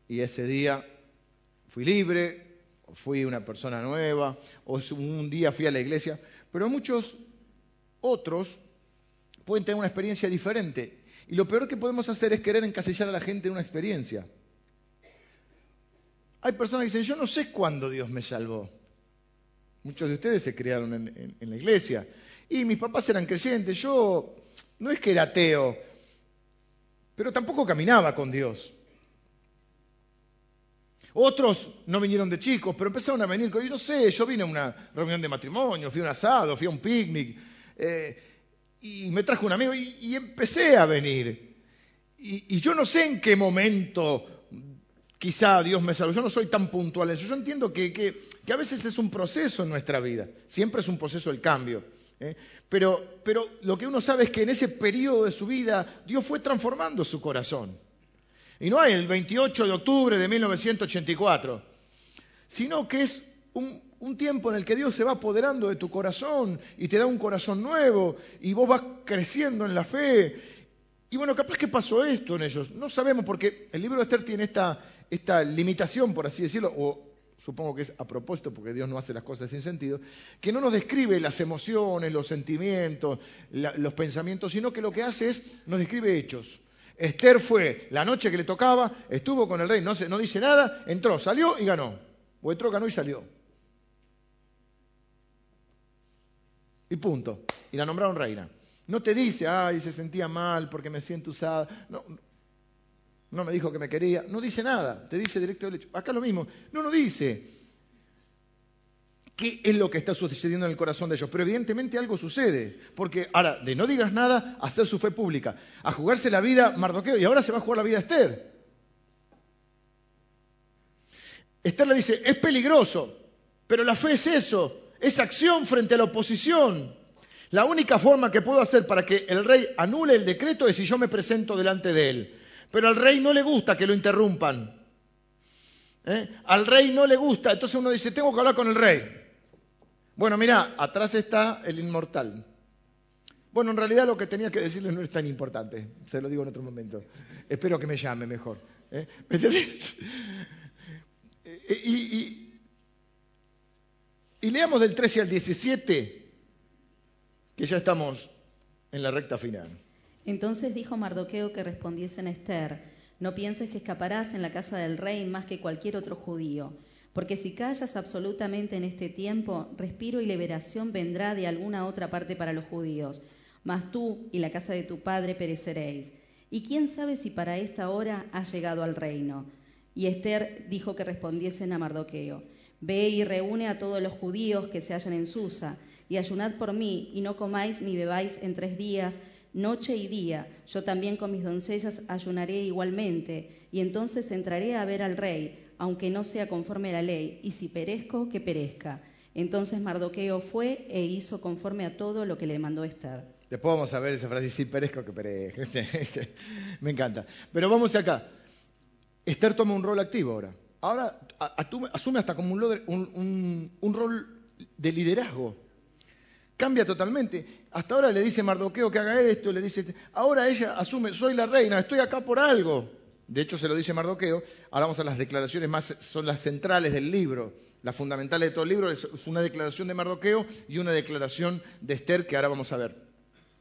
y ese día fui libre, fui una persona nueva, o un día fui a la iglesia, pero muchos otros pueden tener una experiencia diferente. Y lo peor que podemos hacer es querer encasillar a la gente en una experiencia. Hay personas que dicen, yo no sé cuándo Dios me salvó. Muchos de ustedes se criaron en, la iglesia. Y mis papás eran creyentes. Yo no es que era ateo, pero tampoco caminaba con Dios. Otros no vinieron de chicos, pero empezaron a venir. Yo no sé, yo vine a una reunión de matrimonio, fui a un asado, fui a un picnic, eh, y me trajo un amigo y, empecé a venir. Y, y, yo no sé en qué momento quizá Dios me salvó. Yo no soy tan puntual en eso. Yo entiendo que, a veces es un proceso en nuestra vida. Siempre es un proceso el cambio. ¿eh? Pero, pero lo que uno sabe es que en ese periodo de su vida Dios fue transformando su corazón. Y no hay el 28 de octubre de 1984, sino que es un, un, tiempo en el que Dios se va apoderando de tu corazón y te da un corazón nuevo y vos vas creciendo en la fe Y bueno, capaz que pasó esto en ellos. No sabemos porque el libro de Esther tiene esta, limitación, por así decirlo, o supongo que es a propósito porque Dios no hace las cosas sin sentido, que no nos describe las emociones, los sentimientos, los pensamientos, sino que lo que hace es nos describe hechos. Esther fue la noche que le tocaba, estuvo con el rey, no, no dice nada, entró, salió y ganó. O entró, ganó y salió. Y punto. Y la nombraron reina. No te dice, ay, se sentía mal porque me siento usada. No, no me dijo que me quería. No dice nada. Te dice directo del hecho. Acá lo mismo. No, no dice qué es lo que está sucediendo en el corazón de ellos. Pero evidentemente algo sucede. Porque ahora, de no digas nada, hacer su fe pública. A jugarse la vida Mardoqueo y ahora se va a jugar la vida Esther. Esther le dice, es peligroso, pero la fe es eso, es acción frente a la oposición. La única forma que puedo hacer para que el rey anule el decreto es si yo me presento delante de él. Pero al rey no le gusta que lo interrumpan. ¿Eh? Al rey no le gusta. Entonces uno dice, tengo que hablar con el rey. Bueno, mira, atrás está el inmortal. Bueno, en realidad lo que tenía que decirle no es tan importante. Se lo digo en otro momento. Espero que me llame mejor. ¿eh? (laughs) y, y leamos del 13 al 17 que ya estamos en la recta final. Entonces dijo Mardoqueo que respondiesen a Esther, no pienses que escaparás en la casa del rey más que cualquier otro judío, porque si callas absolutamente en este tiempo, respiro y liberación vendrá de alguna otra parte para los judíos, mas tú y la casa de tu padre pereceréis. Y quién sabe si para esta hora has llegado al reino. Y Esther dijo que respondiesen a Mardoqueo, ve y reúne a todos los judíos que se hallan en Susa, y ayunad por mí, y no comáis ni bebáis en tres días, noche y día. Yo también con mis doncellas ayunaré igualmente, y entonces entraré a ver al rey, aunque no sea conforme a la ley, y si perezco, que perezca. Entonces Mardoqueo fue e hizo conforme a todo lo que le mandó Esther. Después vamos a ver esa frase, si perezco, que perezca. (laughs) Me encanta. Pero vamos acá. Esther toma un rol activo ahora. Ahora asume hasta como un, un rol de liderazgo cambia totalmente. Hasta ahora le dice Mardoqueo que haga esto, le dice, ahora ella asume, soy la reina, estoy acá por algo. De hecho, se lo dice Mardoqueo. Ahora vamos a las declaraciones más, son las centrales del libro. Las fundamentales de todo el libro es una declaración de Mardoqueo y una declaración de Esther que ahora vamos a ver.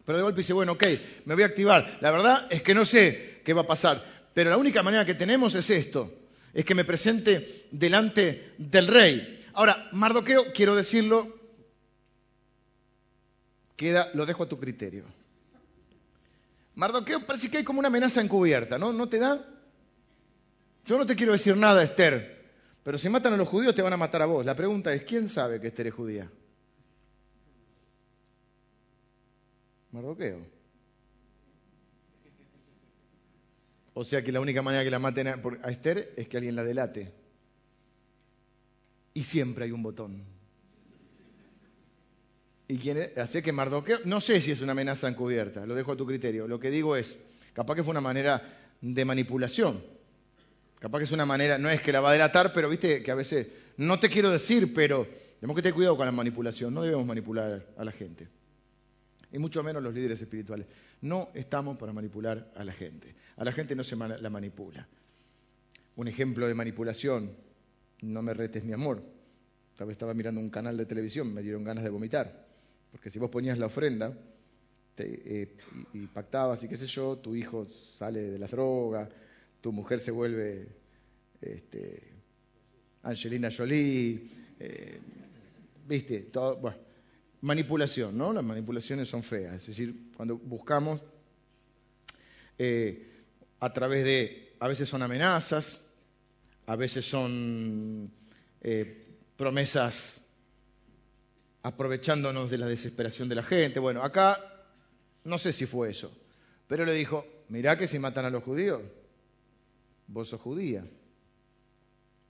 Pero de golpe dice, bueno, ok, me voy a activar. La verdad es que no sé qué va a pasar, pero la única manera que tenemos es esto, es que me presente delante del rey. Ahora, Mardoqueo, quiero decirlo, queda, lo dejo a tu criterio. Mardoqueo parece que hay como una amenaza encubierta, ¿no? ¿No te da? Yo no te quiero decir nada, Esther, pero si matan a los judíos te van a matar a vos. La pregunta es, ¿quién sabe que Esther es judía? Mardoqueo. O sea que la única manera que la maten a Esther es que alguien la delate. Y siempre hay un botón. Y quien hace que Mardoqueo, no sé si es una amenaza encubierta, lo dejo a tu criterio. Lo que digo es, capaz que fue una manera de manipulación. Capaz que es una manera, no es que la va a delatar, pero viste que a veces, no te quiero decir, pero tenemos que tener cuidado con la manipulación, no debemos manipular a la gente. Y mucho menos los líderes espirituales. No estamos para manipular a la gente. A la gente no se la manipula. Un ejemplo de manipulación, no me retes mi amor. Tal vez estaba mirando un canal de televisión, me dieron ganas de vomitar. Porque si vos ponías la ofrenda eh, y, pactabas y qué sé yo, tu hijo sale de la droga, tu mujer se vuelve este, Angelina Jolie, eh, viste, todo, bueno, manipulación, ¿no? Las manipulaciones son feas, es decir, cuando buscamos eh, a través de, a veces son amenazas, a veces son promesas aprovechándonos de la desesperación de la gente. Bueno, acá no sé si fue eso, pero le dijo, mirá que si matan a los judíos, vos sos judía.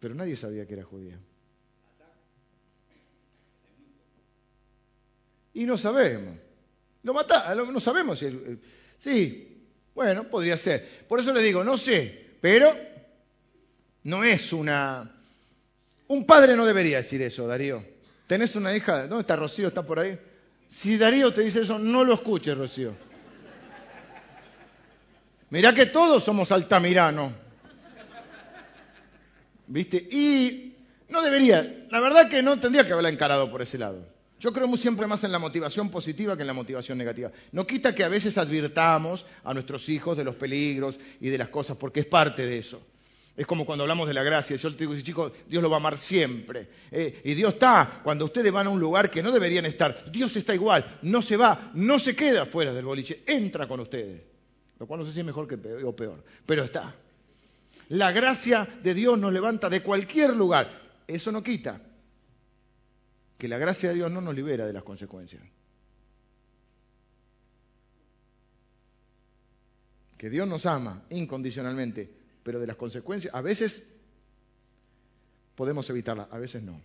Pero nadie sabía que era judía. Y no sabemos. Lo mata, no sabemos si... sí, bueno, podría ser. Por eso le digo, no sé, pero no es una... Un padre no debería decir eso, Darío. ¿Tenés una hija? ¿Dónde está Rocío? ¿Está por ahí? Si Darío te dice eso, no lo escuches, Rocío. Mirá que todos somos altamiranos. ¿Viste? Y no debería, la verdad que no tendría que haberla encarado por ese lado. Yo creo siempre más en la motivación positiva que en la motivación negativa. No quita que a veces advirtamos a nuestros hijos de los peligros y de las cosas, porque es parte de eso. Es como cuando hablamos de la gracia. Yo te digo, chicos, Dios lo va a amar siempre. Eh, y Dios está cuando ustedes van a un lugar que no deberían estar. Dios está igual, no se va, no se queda fuera del boliche, entra con ustedes. Lo cual no sé si es mejor que peor, o peor, pero está. La gracia de Dios nos levanta de cualquier lugar. Eso no quita que la gracia de Dios no nos libera de las consecuencias. Que Dios nos ama incondicionalmente, pero de las consecuencias, a veces podemos evitarlas, a veces no.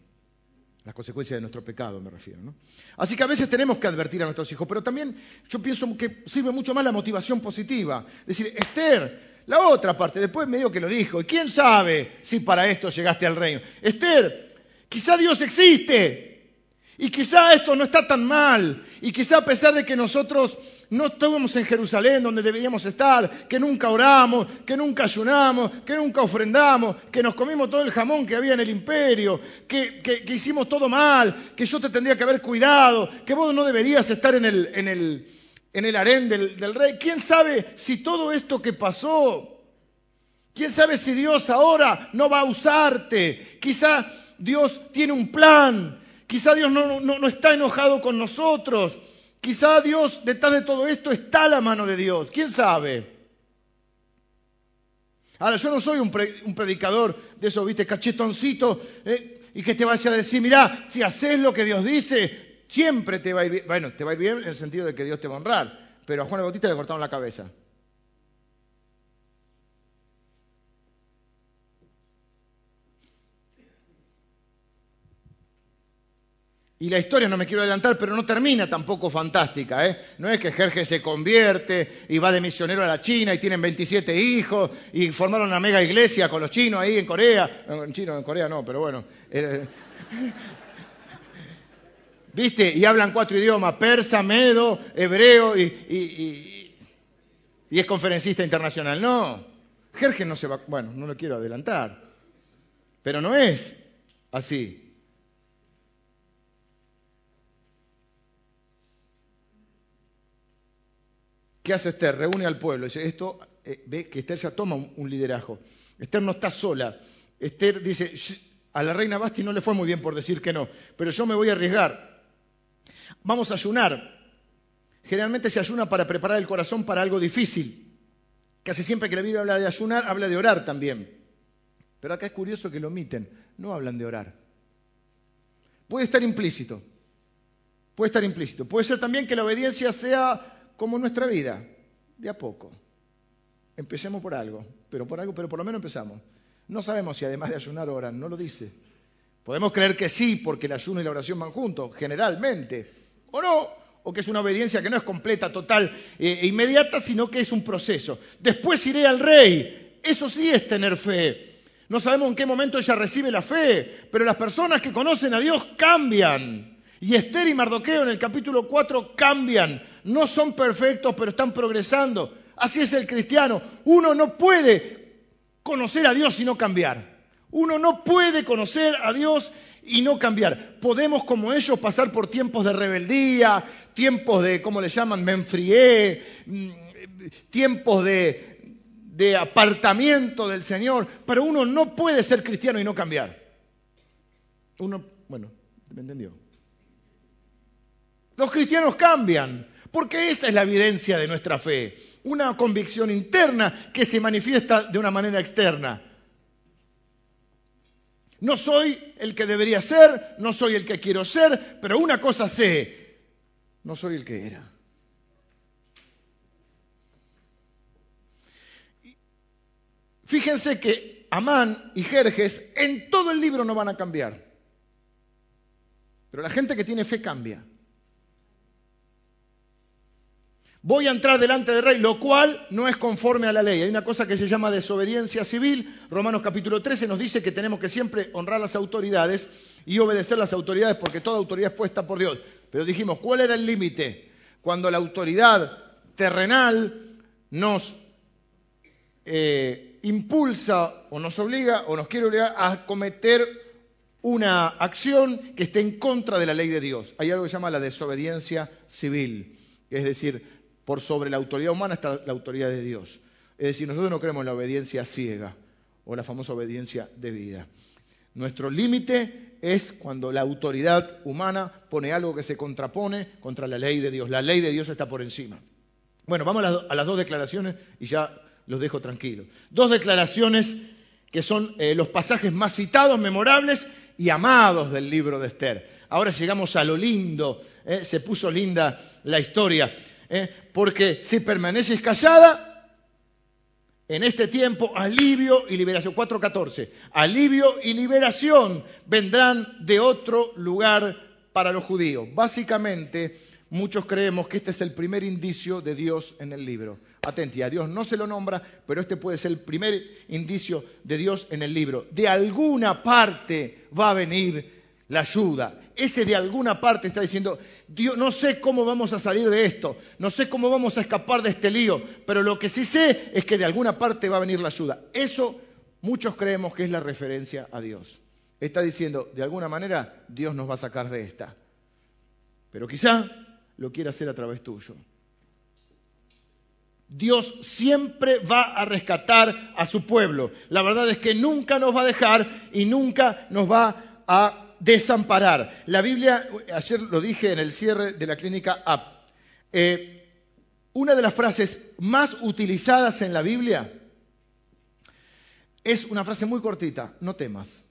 Las consecuencias de nuestro pecado, me refiero. ¿no? Así que a veces tenemos que advertir a nuestros hijos, pero también yo pienso que sirve mucho más la motivación positiva. Decir, Esther, la otra parte, después medio que lo dijo, y quién sabe si para esto llegaste al reino. Esther, quizá Dios existe, y quizá esto no está tan mal, y quizá a pesar de que nosotros no estuvimos en Jerusalén donde deberíamos estar, que nunca oramos, que nunca ayunamos, que nunca ofrendamos, que nos comimos todo el jamón que había en el imperio, que, hicimos todo mal, que yo te tendría que haber cuidado, que vos no deberías estar en el, en el, en el harén del, del rey. ¿Quién sabe si todo esto que pasó ¿Quién sabe si Dios ahora no va a usarte? Quizá Dios tiene un plan Quizá Dios no, está enojado con nosotros. Quizá Dios, detrás de todo esto, está la mano de Dios. ¿Quién sabe? Ahora, yo no soy un, predicador de eso, viste, cachetoncito, eh, y que te vaya a decir, mira, si haces lo que Dios dice, siempre te va a ir bien. Bueno, te va a ir bien en el sentido de que Dios te va a honrar, pero a Juan el Bautista le cortaron la cabeza. Y la historia, no me quiero adelantar, pero no termina tampoco fantástica. ¿eh? No es que Jerjes se convierte y va de misionero a la China y tienen 27 hijos y formaron una mega iglesia con los chinos ahí en Corea. En chino, en Corea no, pero bueno. (laughs) ¿Viste? Y hablan cuatro idiomas, persa, medo, hebreo y, y es conferencista internacional. No, Jerjes no se va, bueno, no lo quiero adelantar, pero no es así. ¿Qué hace Esther? Reúne al pueblo. Dice, esto, eh, ve que Esther ya toma un, liderazgo. Esther no está sola. Esther dice, a la reina Basti no le fue muy bien por decir que no, pero yo me voy a arriesgar. Vamos a ayunar. Generalmente se ayuna para preparar el corazón para algo difícil. Casi siempre que la Biblia habla de ayunar, habla de orar también. Pero acá es curioso que lo omiten. No hablan de orar. Puede estar implícito. Puede estar implícito. Puede ser también que la obediencia sea como nuestra vida, de a poco. Empecemos por algo, pero por algo, pero por lo menos empezamos. No sabemos si además de ayunar oran, no lo dice. Podemos creer que sí, porque el ayuno y la oración van juntos, generalmente, o no, o que es una obediencia que no es completa, total e inmediata, sino que es un proceso. Después iré al rey, eso sí es tener fe. No sabemos en qué momento ella recibe la fe, pero las personas que conocen a Dios cambian. Y Esther y Mardoqueo en el capítulo 4 cambian. No son perfectos, pero están progresando. Así es el cristiano. Uno no puede conocer a Dios y no cambiar. Uno no puede conocer a Dios y no cambiar. Podemos, como ellos, pasar por tiempos de rebeldía, tiempos de, ¿cómo le llaman? Me enfrié, mm, tiempos de, de apartamiento del Señor, pero uno no puede ser cristiano y no cambiar. Uno, bueno, ¿me entendió? Los cristianos cambian, porque esa es la evidencia de nuestra fe, una convicción interna que se manifiesta de una manera externa. No soy el que debería ser, no soy el que quiero ser, pero una cosa sé, no soy el que era. Fíjense que Amán y Jerjes en todo el libro no van a cambiar, pero la gente que tiene fe cambia. Voy a entrar delante del rey, lo cual no es conforme a la ley. Hay una cosa que se llama desobediencia civil. Romanos capítulo 13 nos dice que tenemos que siempre honrar las autoridades y obedecer las autoridades porque toda autoridad es puesta por Dios. Pero dijimos, ¿cuál era el límite? Cuando la autoridad terrenal nos eh, impulsa o nos obliga o nos quiere obligar a cometer una acción que esté en contra de la ley de Dios. Hay algo que se llama la desobediencia civil, es decir, por sobre la autoridad humana está la autoridad de Dios. Es decir, nosotros no creemos en la obediencia ciega o la famosa obediencia debida. Nuestro límite es cuando la autoridad humana pone algo que se contrapone contra la ley de Dios. La ley de Dios está por encima. Bueno, vamos a las, dos declaraciones y ya los dejo tranquilos. Dos declaraciones que son eh, los pasajes más citados, memorables y amados del libro de Esther. Ahora llegamos a lo lindo, eh, se puso linda la historia, eh, porque si permaneces callada, en este tiempo alivio y liberación. 4.14. Alivio y liberación vendrán de otro lugar para los judíos. Básicamente, muchos creemos que este es el primer indicio de Dios en el libro. Atenti, a Dios no se lo nombra, pero este puede ser el primer indicio de Dios en el libro. De alguna parte va a venir la ayuda. Ese de alguna parte está diciendo, Dios, no sé cómo vamos a salir de esto, no sé cómo vamos a escapar de este lío, pero lo que sí sé es que de alguna parte va a venir la ayuda. Eso muchos creemos que es la referencia a Dios. Está diciendo, de alguna manera, Dios nos va a sacar de esta. Pero quizá lo quiera hacer a través tuyo. Dios siempre va a rescatar a su pueblo. La verdad es que nunca nos va a dejar y nunca nos va a desamparar. La Biblia, ayer lo dije en el cierre de la clínica App, eh, una de las frases más utilizadas en la Biblia es una frase muy cortita, no temas.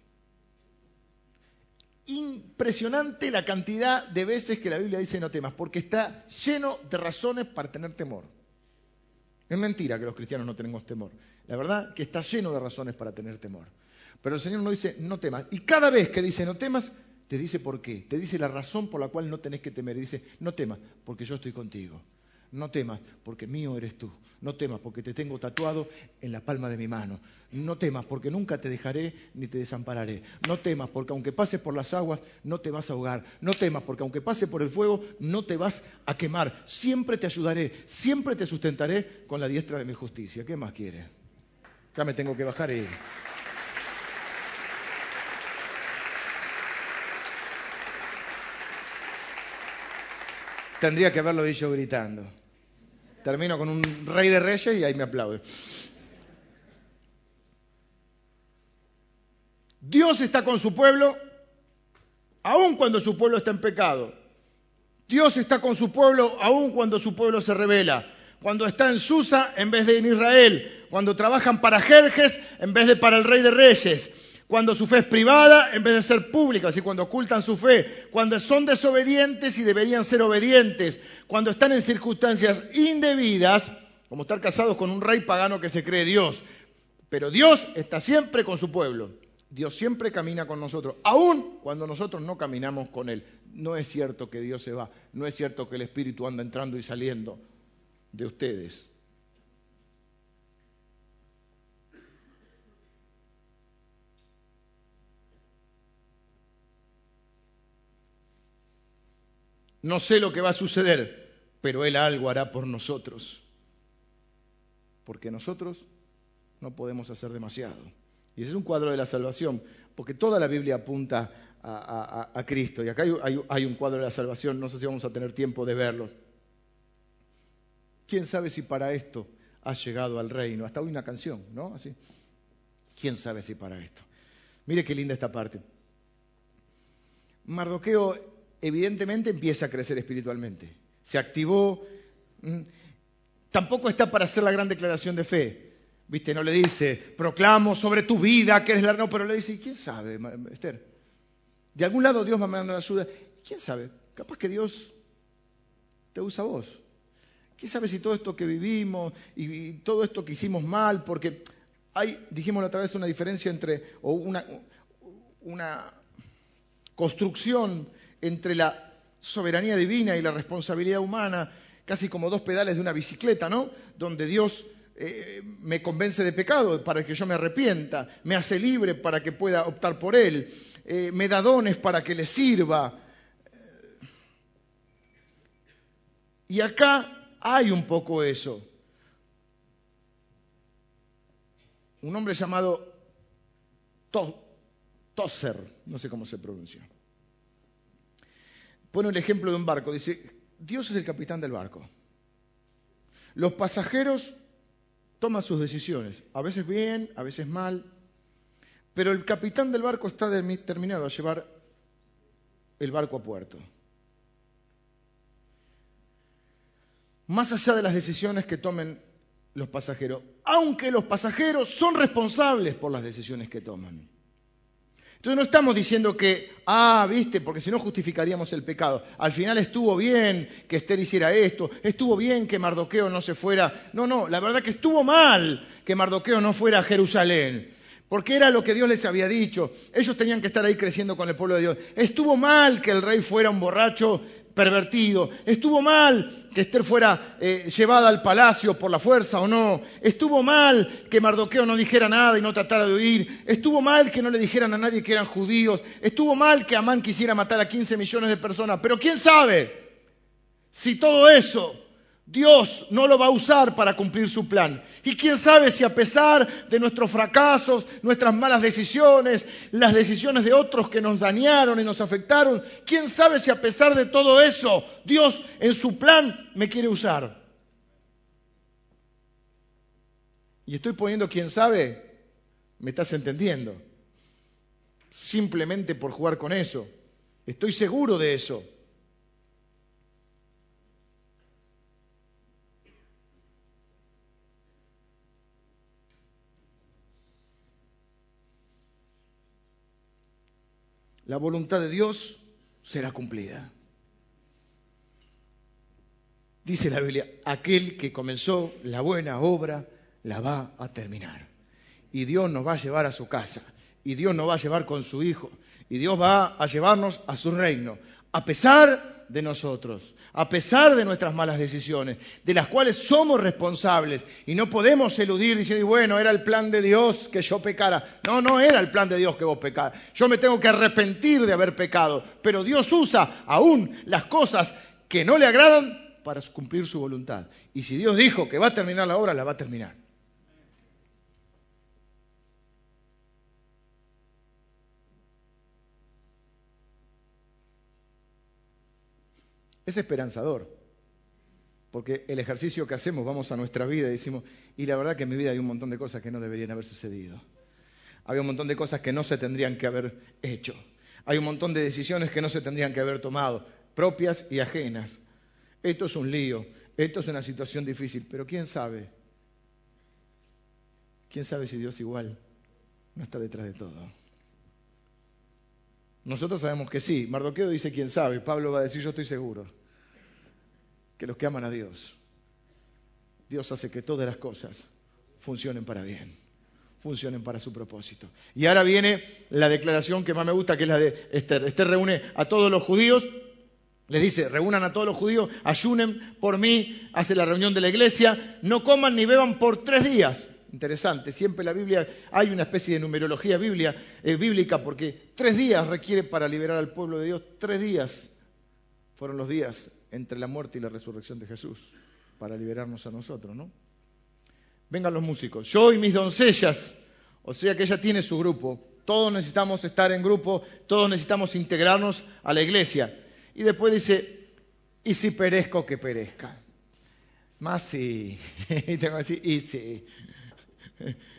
Impresionante la cantidad de veces que la Biblia dice no temas, porque está lleno de razones para tener temor. Es mentira que los cristianos no tenemos temor. La verdad que está lleno de razones para tener temor. Pero el Señor no dice, no temas. Y cada vez que dice, no temas, te dice por qué. Te dice la razón por la cual no tenés que temer. Y dice, no temas, porque yo estoy contigo. No temas, porque mío eres tú. No temas, porque te tengo tatuado en la palma de mi mano. No temas, porque nunca te dejaré ni te desampararé. No temas, porque aunque pases por las aguas, no te vas a ahogar. No temas, porque aunque pases por el fuego, no te vas a quemar. Siempre te ayudaré, siempre te sustentaré con la diestra de mi justicia. ¿Qué más quieres? Ya me tengo que bajar. Tendría que haberlo dicho gritando. Termino con un rey de reyes y ahí me aplaude. Dios está con su pueblo, aun cuando su pueblo está en pecado. Dios está con su pueblo, aun cuando su pueblo se revela. Cuando está en Susa en vez de en Israel. Cuando trabajan para Jerjes en vez de para el rey de reyes cuando su fe es privada en vez de ser pública, así cuando ocultan su fe, cuando son desobedientes y deberían ser obedientes, cuando están en circunstancias indebidas, como estar casados con un rey pagano que se cree Dios. Pero Dios está siempre con su pueblo. Dios siempre camina con nosotros, aun cuando nosotros no caminamos con Él. No es cierto que Dios se va, no es cierto que el Espíritu anda entrando y saliendo de ustedes. No sé lo que va a suceder, pero Él algo hará por nosotros. Porque nosotros no podemos hacer demasiado. Y ese es un cuadro de la salvación, porque toda la Biblia apunta a, Cristo. Y acá hay, un cuadro de la salvación, no sé si vamos a tener tiempo de verlo. ¿Quién sabe si para esto ha llegado al reino? Hasta hoy una canción, ¿no? Así. ¿Quién sabe si para esto? Mire qué linda esta parte. Mardoqueo evidentemente empieza a crecer espiritualmente. Se activó. Tampoco está para hacer la gran declaración de fe. ¿Viste? No le dice, proclamo sobre tu vida que eres la. No, pero le dice, ¿quién sabe, Esther? De algún lado Dios va a mandar ayuda. ¿Quién sabe? Capaz que Dios te usa a vos. ¿Quién sabe si todo esto que vivimos y, todo esto que hicimos mal, porque hay, dijimos otra vez, una diferencia entre, o una construcción entre la soberanía divina y la responsabilidad humana, casi como dos pedales de una bicicleta, ¿no? Donde Dios eh, me convence de pecado para que yo me arrepienta, me hace libre para que pueda optar por Él, eh, me da dones para que le sirva. Y acá hay un poco eso. un hombre llamado Tosser, no sé cómo se pronuncia. Pone el ejemplo de un barco, dice, Dios es el capitán del barco. Los pasajeros toman sus decisiones, a veces bien, a veces mal, pero el capitán del barco está determinado a llevar el barco a puerto. Más allá de las decisiones que tomen los pasajeros, aunque los pasajeros son responsables por las decisiones que toman. Entonces no estamos diciendo que, ah, viste, porque si no justificaríamos el pecado. Al final estuvo bien que Esther hiciera esto, estuvo bien que Mardoqueo no se fuera. No, no, la verdad que estuvo mal que Mardoqueo no fuera a Jerusalén. Porque era lo que Dios les había dicho. Ellos tenían que estar ahí creciendo con el pueblo de Dios. Estuvo mal que el rey fuera un borracho pervertido. Estuvo mal que Esther fuera eh, llevada al palacio por la fuerza o no. Estuvo mal que Mardoqueo no dijera nada y no tratara de huir. Estuvo mal que no le dijeran a nadie que eran judíos. Estuvo mal que Amán quisiera matar a 15 millones de personas. Pero quién sabe si todo eso Dios no lo va a usar para cumplir su plan. Y quién sabe si a pesar de nuestros fracasos, nuestras malas decisiones, las decisiones de otros que nos dañaron y nos afectaron, quién sabe si a pesar de todo eso Dios en su plan me quiere usar. Y estoy poniendo quién sabe, me estás entendiendo. Simplemente por jugar con eso. Estoy seguro de eso. La voluntad de Dios será cumplida. Dice la Biblia, aquel que comenzó la buena obra la va a terminar. Y Dios nos va a llevar a su casa. Y Dios nos va a llevar con su Hijo. Y Dios va a llevarnos a su reino. A pesar de nosotros, a pesar de nuestras malas decisiones, de las cuales somos responsables y no podemos eludir diciendo, bueno, era el plan de Dios que yo pecara. No, no era el plan de Dios que vos pecara. Yo me tengo que arrepentir de haber pecado, pero Dios usa aún las cosas que no le agradan para cumplir su voluntad. Y si Dios dijo que va a terminar la obra, la va a terminar. Es esperanzador, porque el ejercicio que hacemos, vamos a nuestra vida y decimos, y la verdad que en mi vida hay un montón de cosas que no deberían haber sucedido. Había un montón de cosas que no se tendrían que haber hecho. Hay un montón de decisiones que no se tendrían que haber tomado, propias y ajenas. Esto es un lío, esto es una situación difícil, pero ¿quién sabe? ¿Quién sabe si Dios igual no está detrás de todo? Nosotros sabemos que sí. Mardoqueo dice quién sabe. Pablo va a decir yo estoy seguro. Que los que aman a Dios, Dios hace que todas las cosas funcionen para bien, funcionen para su propósito. Y ahora viene la declaración que más me gusta, que es la de Esther. Esther reúne a todos los judíos, les dice, reúnan a todos los judíos, ayunen por mí, hace la reunión de la iglesia, no coman ni beban por tres días. Interesante, siempre la Biblia hay una especie de numerología eh, bíblica porque tres días requiere para liberar al pueblo de Dios, tres días fueron los días entre la muerte y la resurrección de Jesús para liberarnos a nosotros, ¿no? Vengan los músicos, yo y mis doncellas, o sea que ella tiene su grupo, todos necesitamos estar en grupo, todos necesitamos integrarnos a la iglesia. Y después dice, y si perezco, que perezca. Más sí, (laughs) y tengo decir, y sí. (laughs)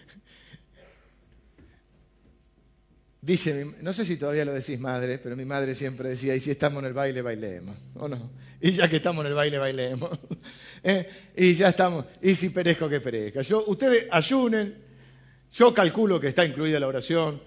Dice, no sé si todavía lo decís madre, pero mi madre siempre decía, y si estamos en el baile, bailemos, ¿o no? Y ya que estamos en el baile, bailemos. (laughs) ¿Eh? Y ya estamos, y si perezco, que perezca. Yo, ustedes ayunen, yo calculo que está incluida la oración,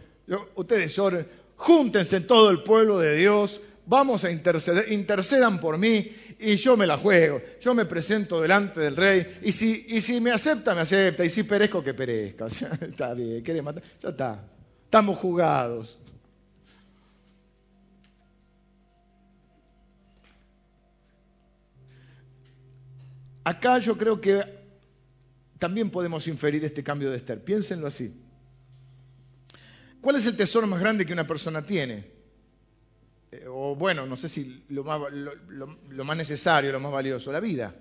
ustedes oren, júntense en todo el pueblo de Dios, vamos a interceder, intercedan por mí y yo me la juego, yo me presento delante del rey y si, y si me acepta, me acepta y si perezco, que perezca. (laughs) Ya está bien, quiere matar, ya está, estamos jugados. Acá yo creo que también podemos inferir este cambio de Esther. Piénsenlo así. ¿Cuál es el tesoro más grande que una persona tiene? O bueno, no sé si lo más, lo, más necesario, lo más valioso, la vida.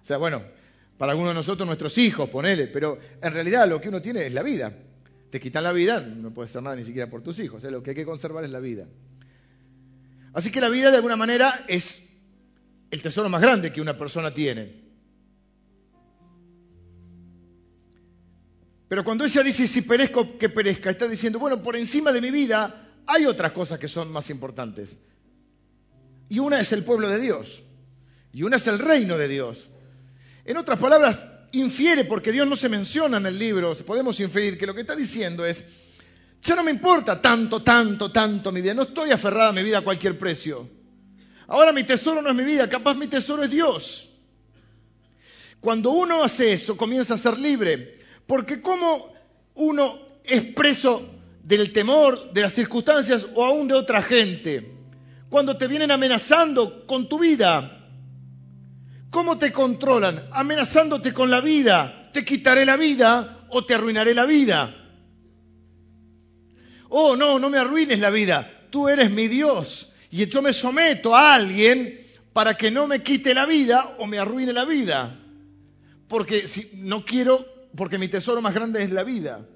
O sea, bueno, Para algunos de nosotros, nuestros hijos, ponele, pero en realidad lo que uno tiene es la vida. Te quitan la vida, no puedes hacer nada ni siquiera por tus hijos. ¿eh? Lo que hay que conservar es la vida. Así que la vida, de alguna manera, es el tesoro más grande que una persona tiene. Pero cuando ella dice, si perezco, que perezca, está diciendo, bueno, por encima de mi vida hay otras cosas que son más importantes. Y una es el pueblo de Dios. Y una es el reino de Dios. En otras palabras, infiere, porque Dios no se menciona en el libro, podemos inferir que lo que está diciendo es, ya no me importa tanto, tanto, tanto mi vida, no estoy aferrada a mi vida a cualquier precio. Ahora mi tesoro no es mi vida, capaz mi tesoro es Dios. Cuando uno hace eso, comienza a ser libre, porque como uno es preso del temor, de las circunstancias o aún de otra gente, cuando te vienen amenazando con tu vida, ¿Cómo te controlan? Amenazándote con la vida. Te quitaré la vida o te arruinaré la vida. Oh, no, no me arruines la vida. Tú eres mi Dios. Y yo me someto a alguien para que no me quite la vida o me arruine la vida. Porque si no quiero, porque mi tesoro más grande es la vida.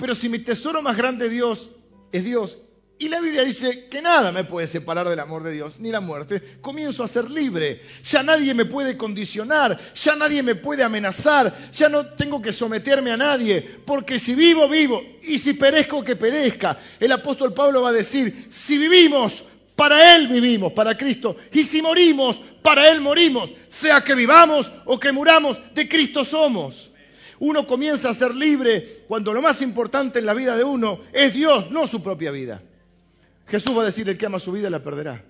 Pero si mi tesoro más grande Dios es Dios y la Biblia dice que nada me puede separar del amor de Dios, ni la muerte. Comienzo a ser libre. Ya nadie me puede condicionar, ya nadie me puede amenazar, ya no tengo que someterme a nadie, porque si vivo, vivo, y si perezco, que perezca. El apóstol Pablo va a decir, si vivimos, para Él vivimos, para Cristo, y si morimos, para Él morimos, sea que vivamos o que muramos, de Cristo somos. Uno comienza a ser libre cuando lo más importante en la vida de uno es Dios, no su propia vida. Jesús va a decir, el que ama su vida la perderá.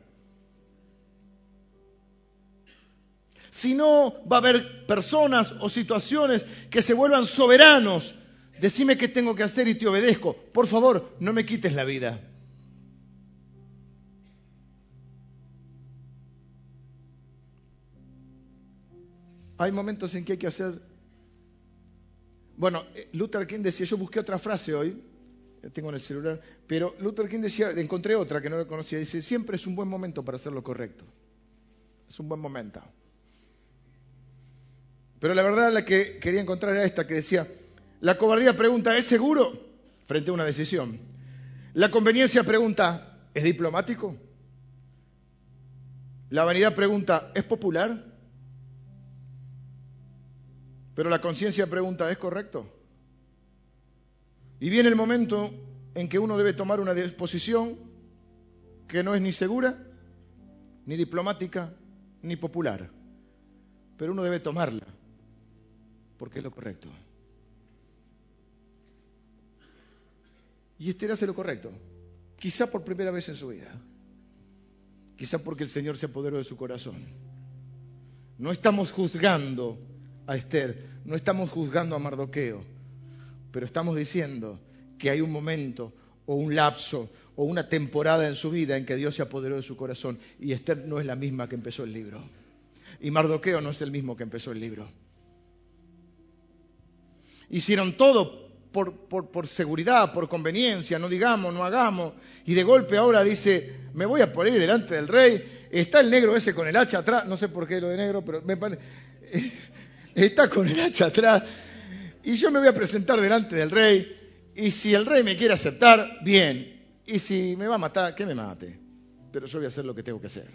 Si no, va a haber personas o situaciones que se vuelvan soberanos. Decime qué tengo que hacer y te obedezco. Por favor, no me quites la vida. Hay momentos en que hay que hacer... Bueno, eh, Luther King decía, yo busqué otra frase hoy, tengo en el celular, pero Luther King decía, encontré otra que no lo conocía, dice, siempre es un buen momento para hacer lo correcto. Es un buen momento. Pero la verdad la que quería encontrar era esta que decía, la cobardía pregunta, ¿es seguro? Frente a una decisión. La conveniencia pregunta, ¿es diplomático? La vanidad pregunta, ¿es popular? Pero la conciencia pregunta, ¿es correcto? Y viene el momento en que uno debe tomar una disposición que no es ni segura, ni diplomática, ni popular. Pero uno debe tomarla, porque es lo correcto. Y este hace lo correcto, quizá por primera vez en su vida, quizá porque el Señor se apoderó de su corazón. No estamos juzgando a Esther, no estamos juzgando a Mardoqueo pero estamos diciendo que hay un momento o un lapso o una temporada en su vida en que Dios se apoderó de su corazón y Esther no es la misma que empezó el libro. Y Mardoqueo no es el mismo que empezó el libro. Hicieron todo por, seguridad, por conveniencia, no digamos, no hagamos. Y de golpe ahora dice, me voy a poner delante del rey. Está el negro ese con el hacha atrás, no sé por qué lo de negro, pero me parece... (laughs) Está con el hacha atrás. Y yo me voy a presentar delante del rey, y si el rey me quiere aceptar, bien, y si me va a matar, que me mate, pero yo voy a hacer lo que tengo que hacer.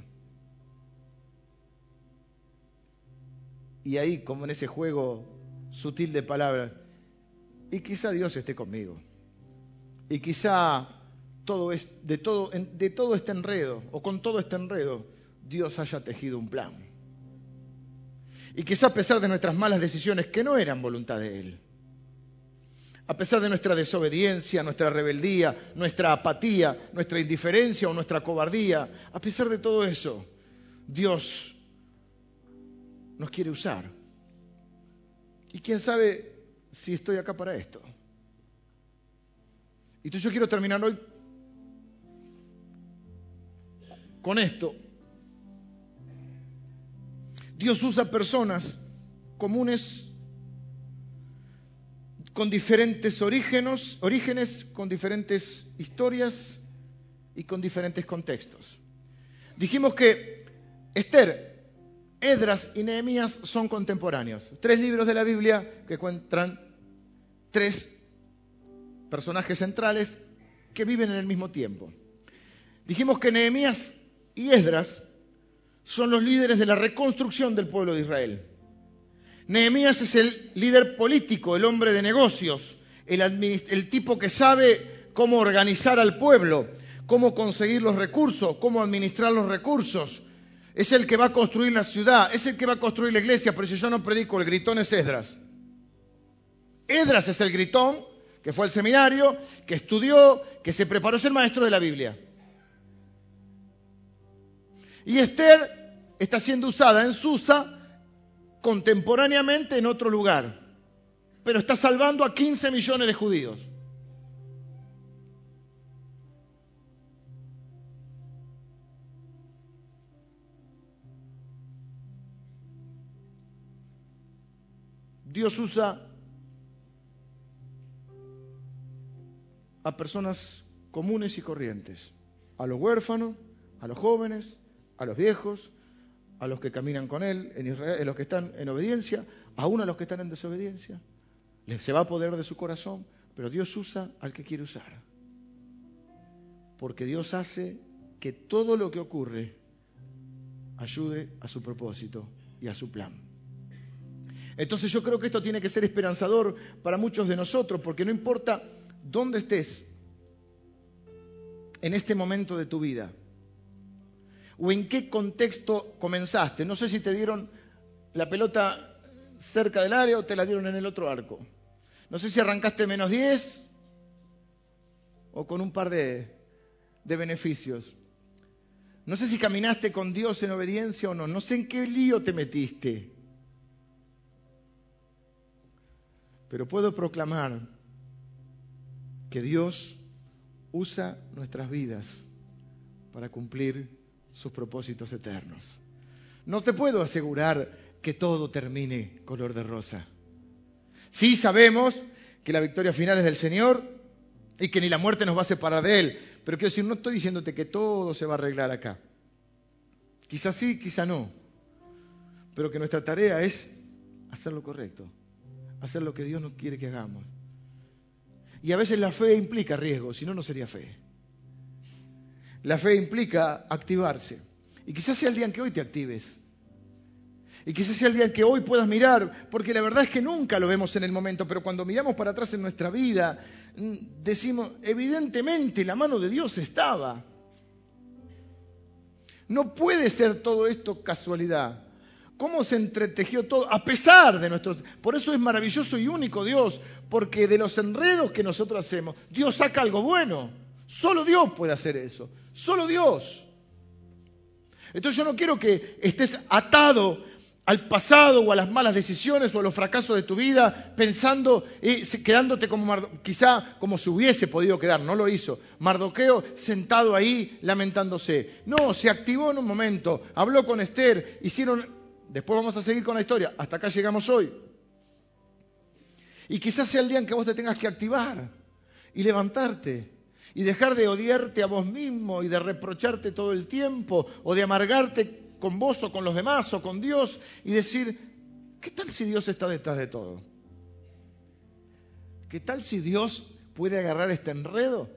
Y ahí, como en ese juego sutil de palabras, y quizá Dios esté conmigo, y quizá todo es, de, todo, de todo este enredo, o con todo este enredo, Dios haya tejido un plan. Y quizá a pesar de nuestras malas decisiones, que no eran voluntad de Él, a pesar de nuestra desobediencia, nuestra rebeldía, nuestra apatía, nuestra indiferencia o nuestra cobardía, a pesar de todo eso, Dios nos quiere usar. Y quién sabe si estoy acá para esto. Entonces yo quiero terminar hoy con esto. Dios usa personas comunes con diferentes orígenes, orígenes, con diferentes historias y con diferentes contextos. Dijimos que Esther Edras y Nehemías son contemporáneos. Tres libros de la Biblia que encuentran tres personajes centrales que viven en el mismo tiempo. Dijimos que Nehemías y Esdras son los líderes de la reconstrucción del pueblo de Israel. Nehemías es el líder político, el hombre de negocios, el, el, tipo que sabe cómo organizar al pueblo, cómo conseguir los recursos, cómo administrar los recursos. Es el que va a construir la ciudad, es el que va a construir la iglesia, por eso yo no predico, el gritón es Esdras. Esdras es el gritón, que fue al seminario, que estudió, que se preparó, es el maestro de la Biblia. Y Esther está siendo usada en Susa contemporáneamente en otro lugar, pero está salvando a 15 millones de judíos. Dios usa a personas comunes y corrientes, a los huérfanos, a los jóvenes, a los viejos, a los que caminan con Él, en Israel, a los que están en obediencia, aún a los que están en desobediencia. Se va a poder de su corazón, pero Dios usa al que quiere usar. Porque Dios hace que todo lo que ocurre ayude a su propósito y a su plan. Entonces yo creo que esto tiene que ser esperanzador para muchos de nosotros, porque no importa dónde estés en este momento de tu vida, o en qué contexto comenzaste. No sé si te dieron la pelota cerca del área o te la dieron en el otro arco. No sé si arrancaste menos 10 o con un par de, beneficios. No sé si caminaste con Dios en obediencia o no. No sé en qué lío te metiste. Pero puedo proclamar que Dios usa nuestras vidas para cumplir sus propósitos eternos. No te puedo asegurar que todo termine color de rosa. Sí sabemos que la victoria final es del Señor y que ni la muerte nos va a separar de Él. Pero quiero decir, no estoy diciéndote que todo se va a arreglar acá. Quizás sí, quizá no. Pero que nuestra tarea es hacer lo correcto, hacer lo que Dios nos quiere que hagamos. Y a veces la fe implica riesgo, si no, no sería fe. La fe implica activarse. Y quizás sea el día en que hoy te actives. Y quizás sea el día en que hoy puedas mirar, porque la verdad es que nunca lo vemos en el momento, pero cuando miramos para atrás en nuestra vida, mm, decimos, evidentemente la mano de Dios estaba. No puede ser todo esto casualidad. ¿Cómo se entretejió todo? A pesar de nuestros... Por eso es maravilloso y único Dios, porque de los enredos que nosotros hacemos, Dios saca algo bueno. Solo Dios puede hacer eso. Solo Dios. Entonces yo no quiero que estés atado al pasado o a las malas decisiones o a los fracasos de tu vida pensando y quedándote como quizá como se hubiese podido quedar, no lo hizo. Mardoqueo sentado ahí lamentándose. No, se activó en un momento, habló con Esther, hicieron después vamos a seguir con la historia, hasta acá llegamos hoy. Y quizás sea el día en que vos te tengas que activar y levantarte y dejar de odiarte a vos mismo y de reprocharte todo el tiempo o de amargarte con vos o con los demás o con Dios y decir, ¿qué tal si Dios está detrás de todo? ¿Qué tal si Dios puede agarrar este enredo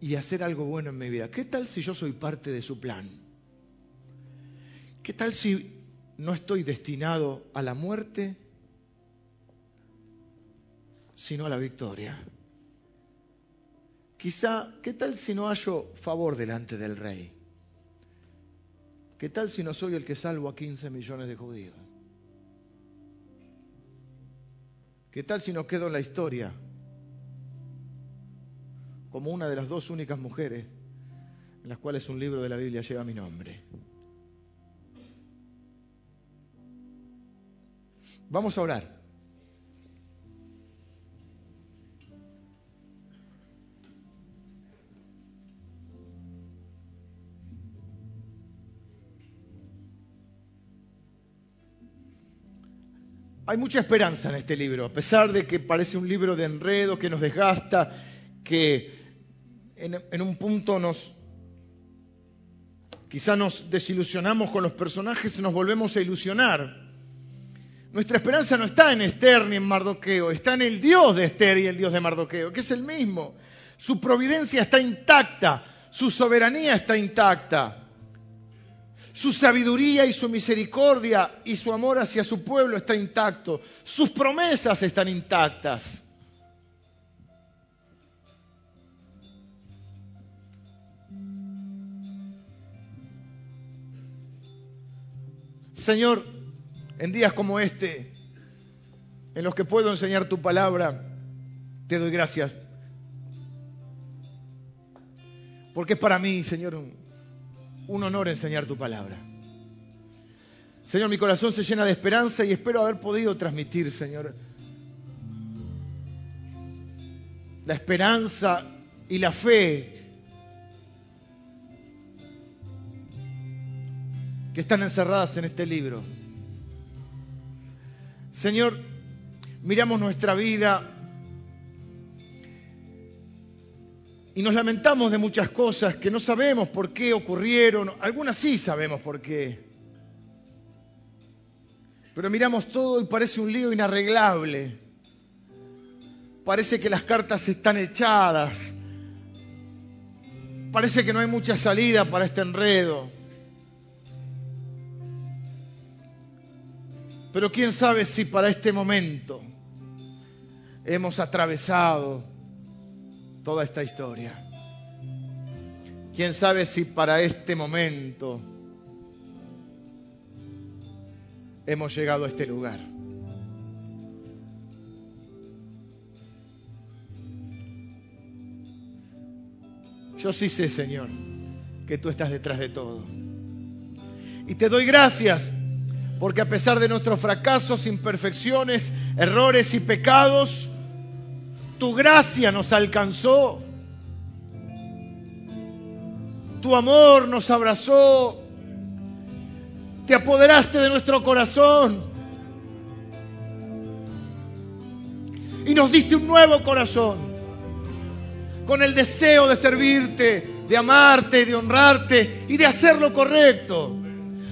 y hacer algo bueno en mi vida? ¿Qué tal si yo soy parte de su plan? ¿Qué tal si no estoy destinado a la muerte, sino a la victoria. Quizá, ¿qué tal si no hallo favor delante del rey? ¿Qué tal si no soy el que salvo a 15 millones de judíos? ¿Qué tal si no quedo en la historia como una de las dos únicas mujeres en las cuales un libro de la Biblia lleva mi nombre? Vamos a orar. Hay mucha esperanza en este libro, a pesar de que parece un libro de enredo, que nos desgasta, que en, un punto nos, Quizá nos desilusionamos con los personajes y nos volvemos a ilusionar. Nuestra esperanza no está en Esther ni en Mardoqueo, está en el Dios de Esther y el Dios de Mardoqueo, que es el mismo. Su providencia está intacta, su soberanía está intacta. Su sabiduría y su misericordia y su amor hacia su pueblo está intacto. Sus promesas están intactas. Señor, en días como este, en los que puedo enseñar tu palabra, te doy gracias. Porque es para mí, Señor, un, honor enseñar tu palabra. Señor, mi corazón se llena de esperanza y espero haber podido transmitir, Señor, la esperanza y la fe que están encerradas en este libro. Señor, miramos nuestra vida y nos lamentamos de muchas cosas que no sabemos por qué ocurrieron, algunas sí sabemos por qué. Pero miramos todo y parece un lío inarreglable. Parece que las cartas están echadas. Parece que no hay mucha salida para este enredo. Pero quién sabe si para este momento hemos atravesado toda esta historia. Quién sabe si para este momento hemos llegado a este lugar. Yo sí sé, Señor, que tú estás detrás de todo. Y te doy gracias porque a pesar de nuestros fracasos, imperfecciones, errores y pecados, tu gracia nos alcanzó. Tu amor nos abrazó. Te apoderaste de nuestro corazón. Y nos diste un nuevo corazón. Con el deseo de servirte, de amarte, de honrarte y de hacer lo correcto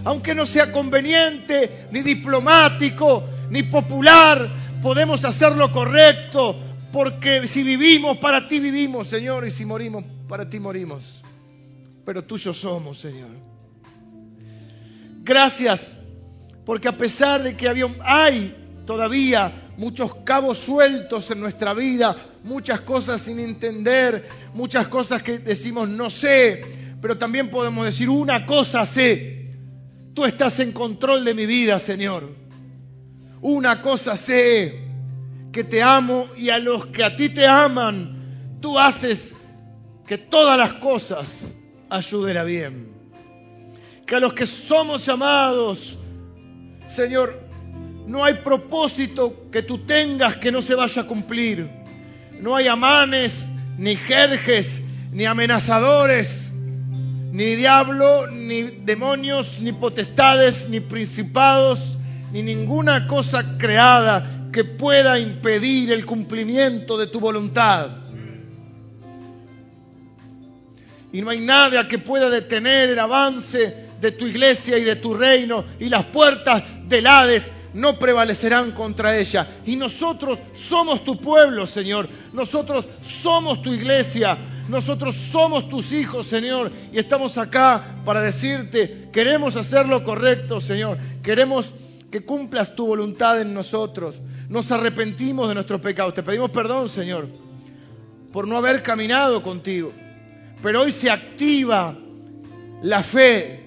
aunque no sea conveniente, ni diplomático, ni popular, podemos hacer lo correcto, porque si vivimos, para ti vivimos, Señor, y si morimos, para ti morimos. Pero tuyos somos, Señor. Gracias, porque a pesar de que había, hay todavía muchos cabos sueltos en nuestra vida, muchas cosas sin entender, muchas cosas que decimos no sé, pero también podemos decir una cosa sé, Tú estás en control de mi vida, Señor. Una cosa sé, que te amo y a los que a ti te aman, tú haces que todas las cosas ayuden a bien. Que a los que somos llamados, Señor, no hay propósito que tú tengas que no se vaya a cumplir. No hay amanes, ni jerjes, ni amenazadores ni diablo, ni demonios, ni potestades, ni principados, ni ninguna cosa creada que pueda impedir el cumplimiento de tu voluntad. Y no hay nada que pueda detener el avance de tu iglesia y de tu reino, y las puertas del Hades no prevalecerán contra ella. Y nosotros somos tu pueblo, Señor. Nosotros somos tu iglesia. Nosotros somos tus hijos, Señor, y estamos acá para decirte, queremos hacer lo correcto, Señor. Queremos que cumplas tu voluntad en nosotros. Nos arrepentimos de nuestros pecados. Te pedimos perdón, Señor, por no haber caminado contigo. Pero hoy se activa la fe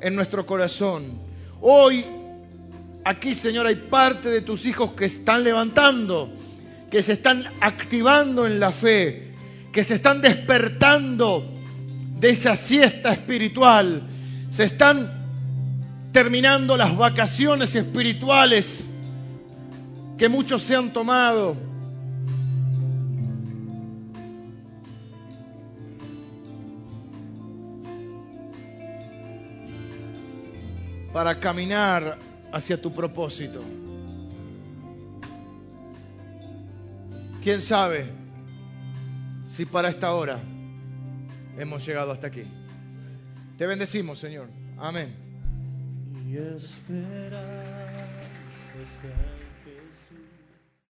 en nuestro corazón. Hoy, aquí, Señor, hay parte de tus hijos que están levantando, que se están activando en la fe que se están despertando de esa siesta espiritual, se están terminando las vacaciones espirituales que muchos se han tomado. para caminar hacia tu propósito. ¿Quién sabe? si para esta hora hemos llegado hasta aquí. Te bendecimos, Señor. Amén. Esperanzas grandes.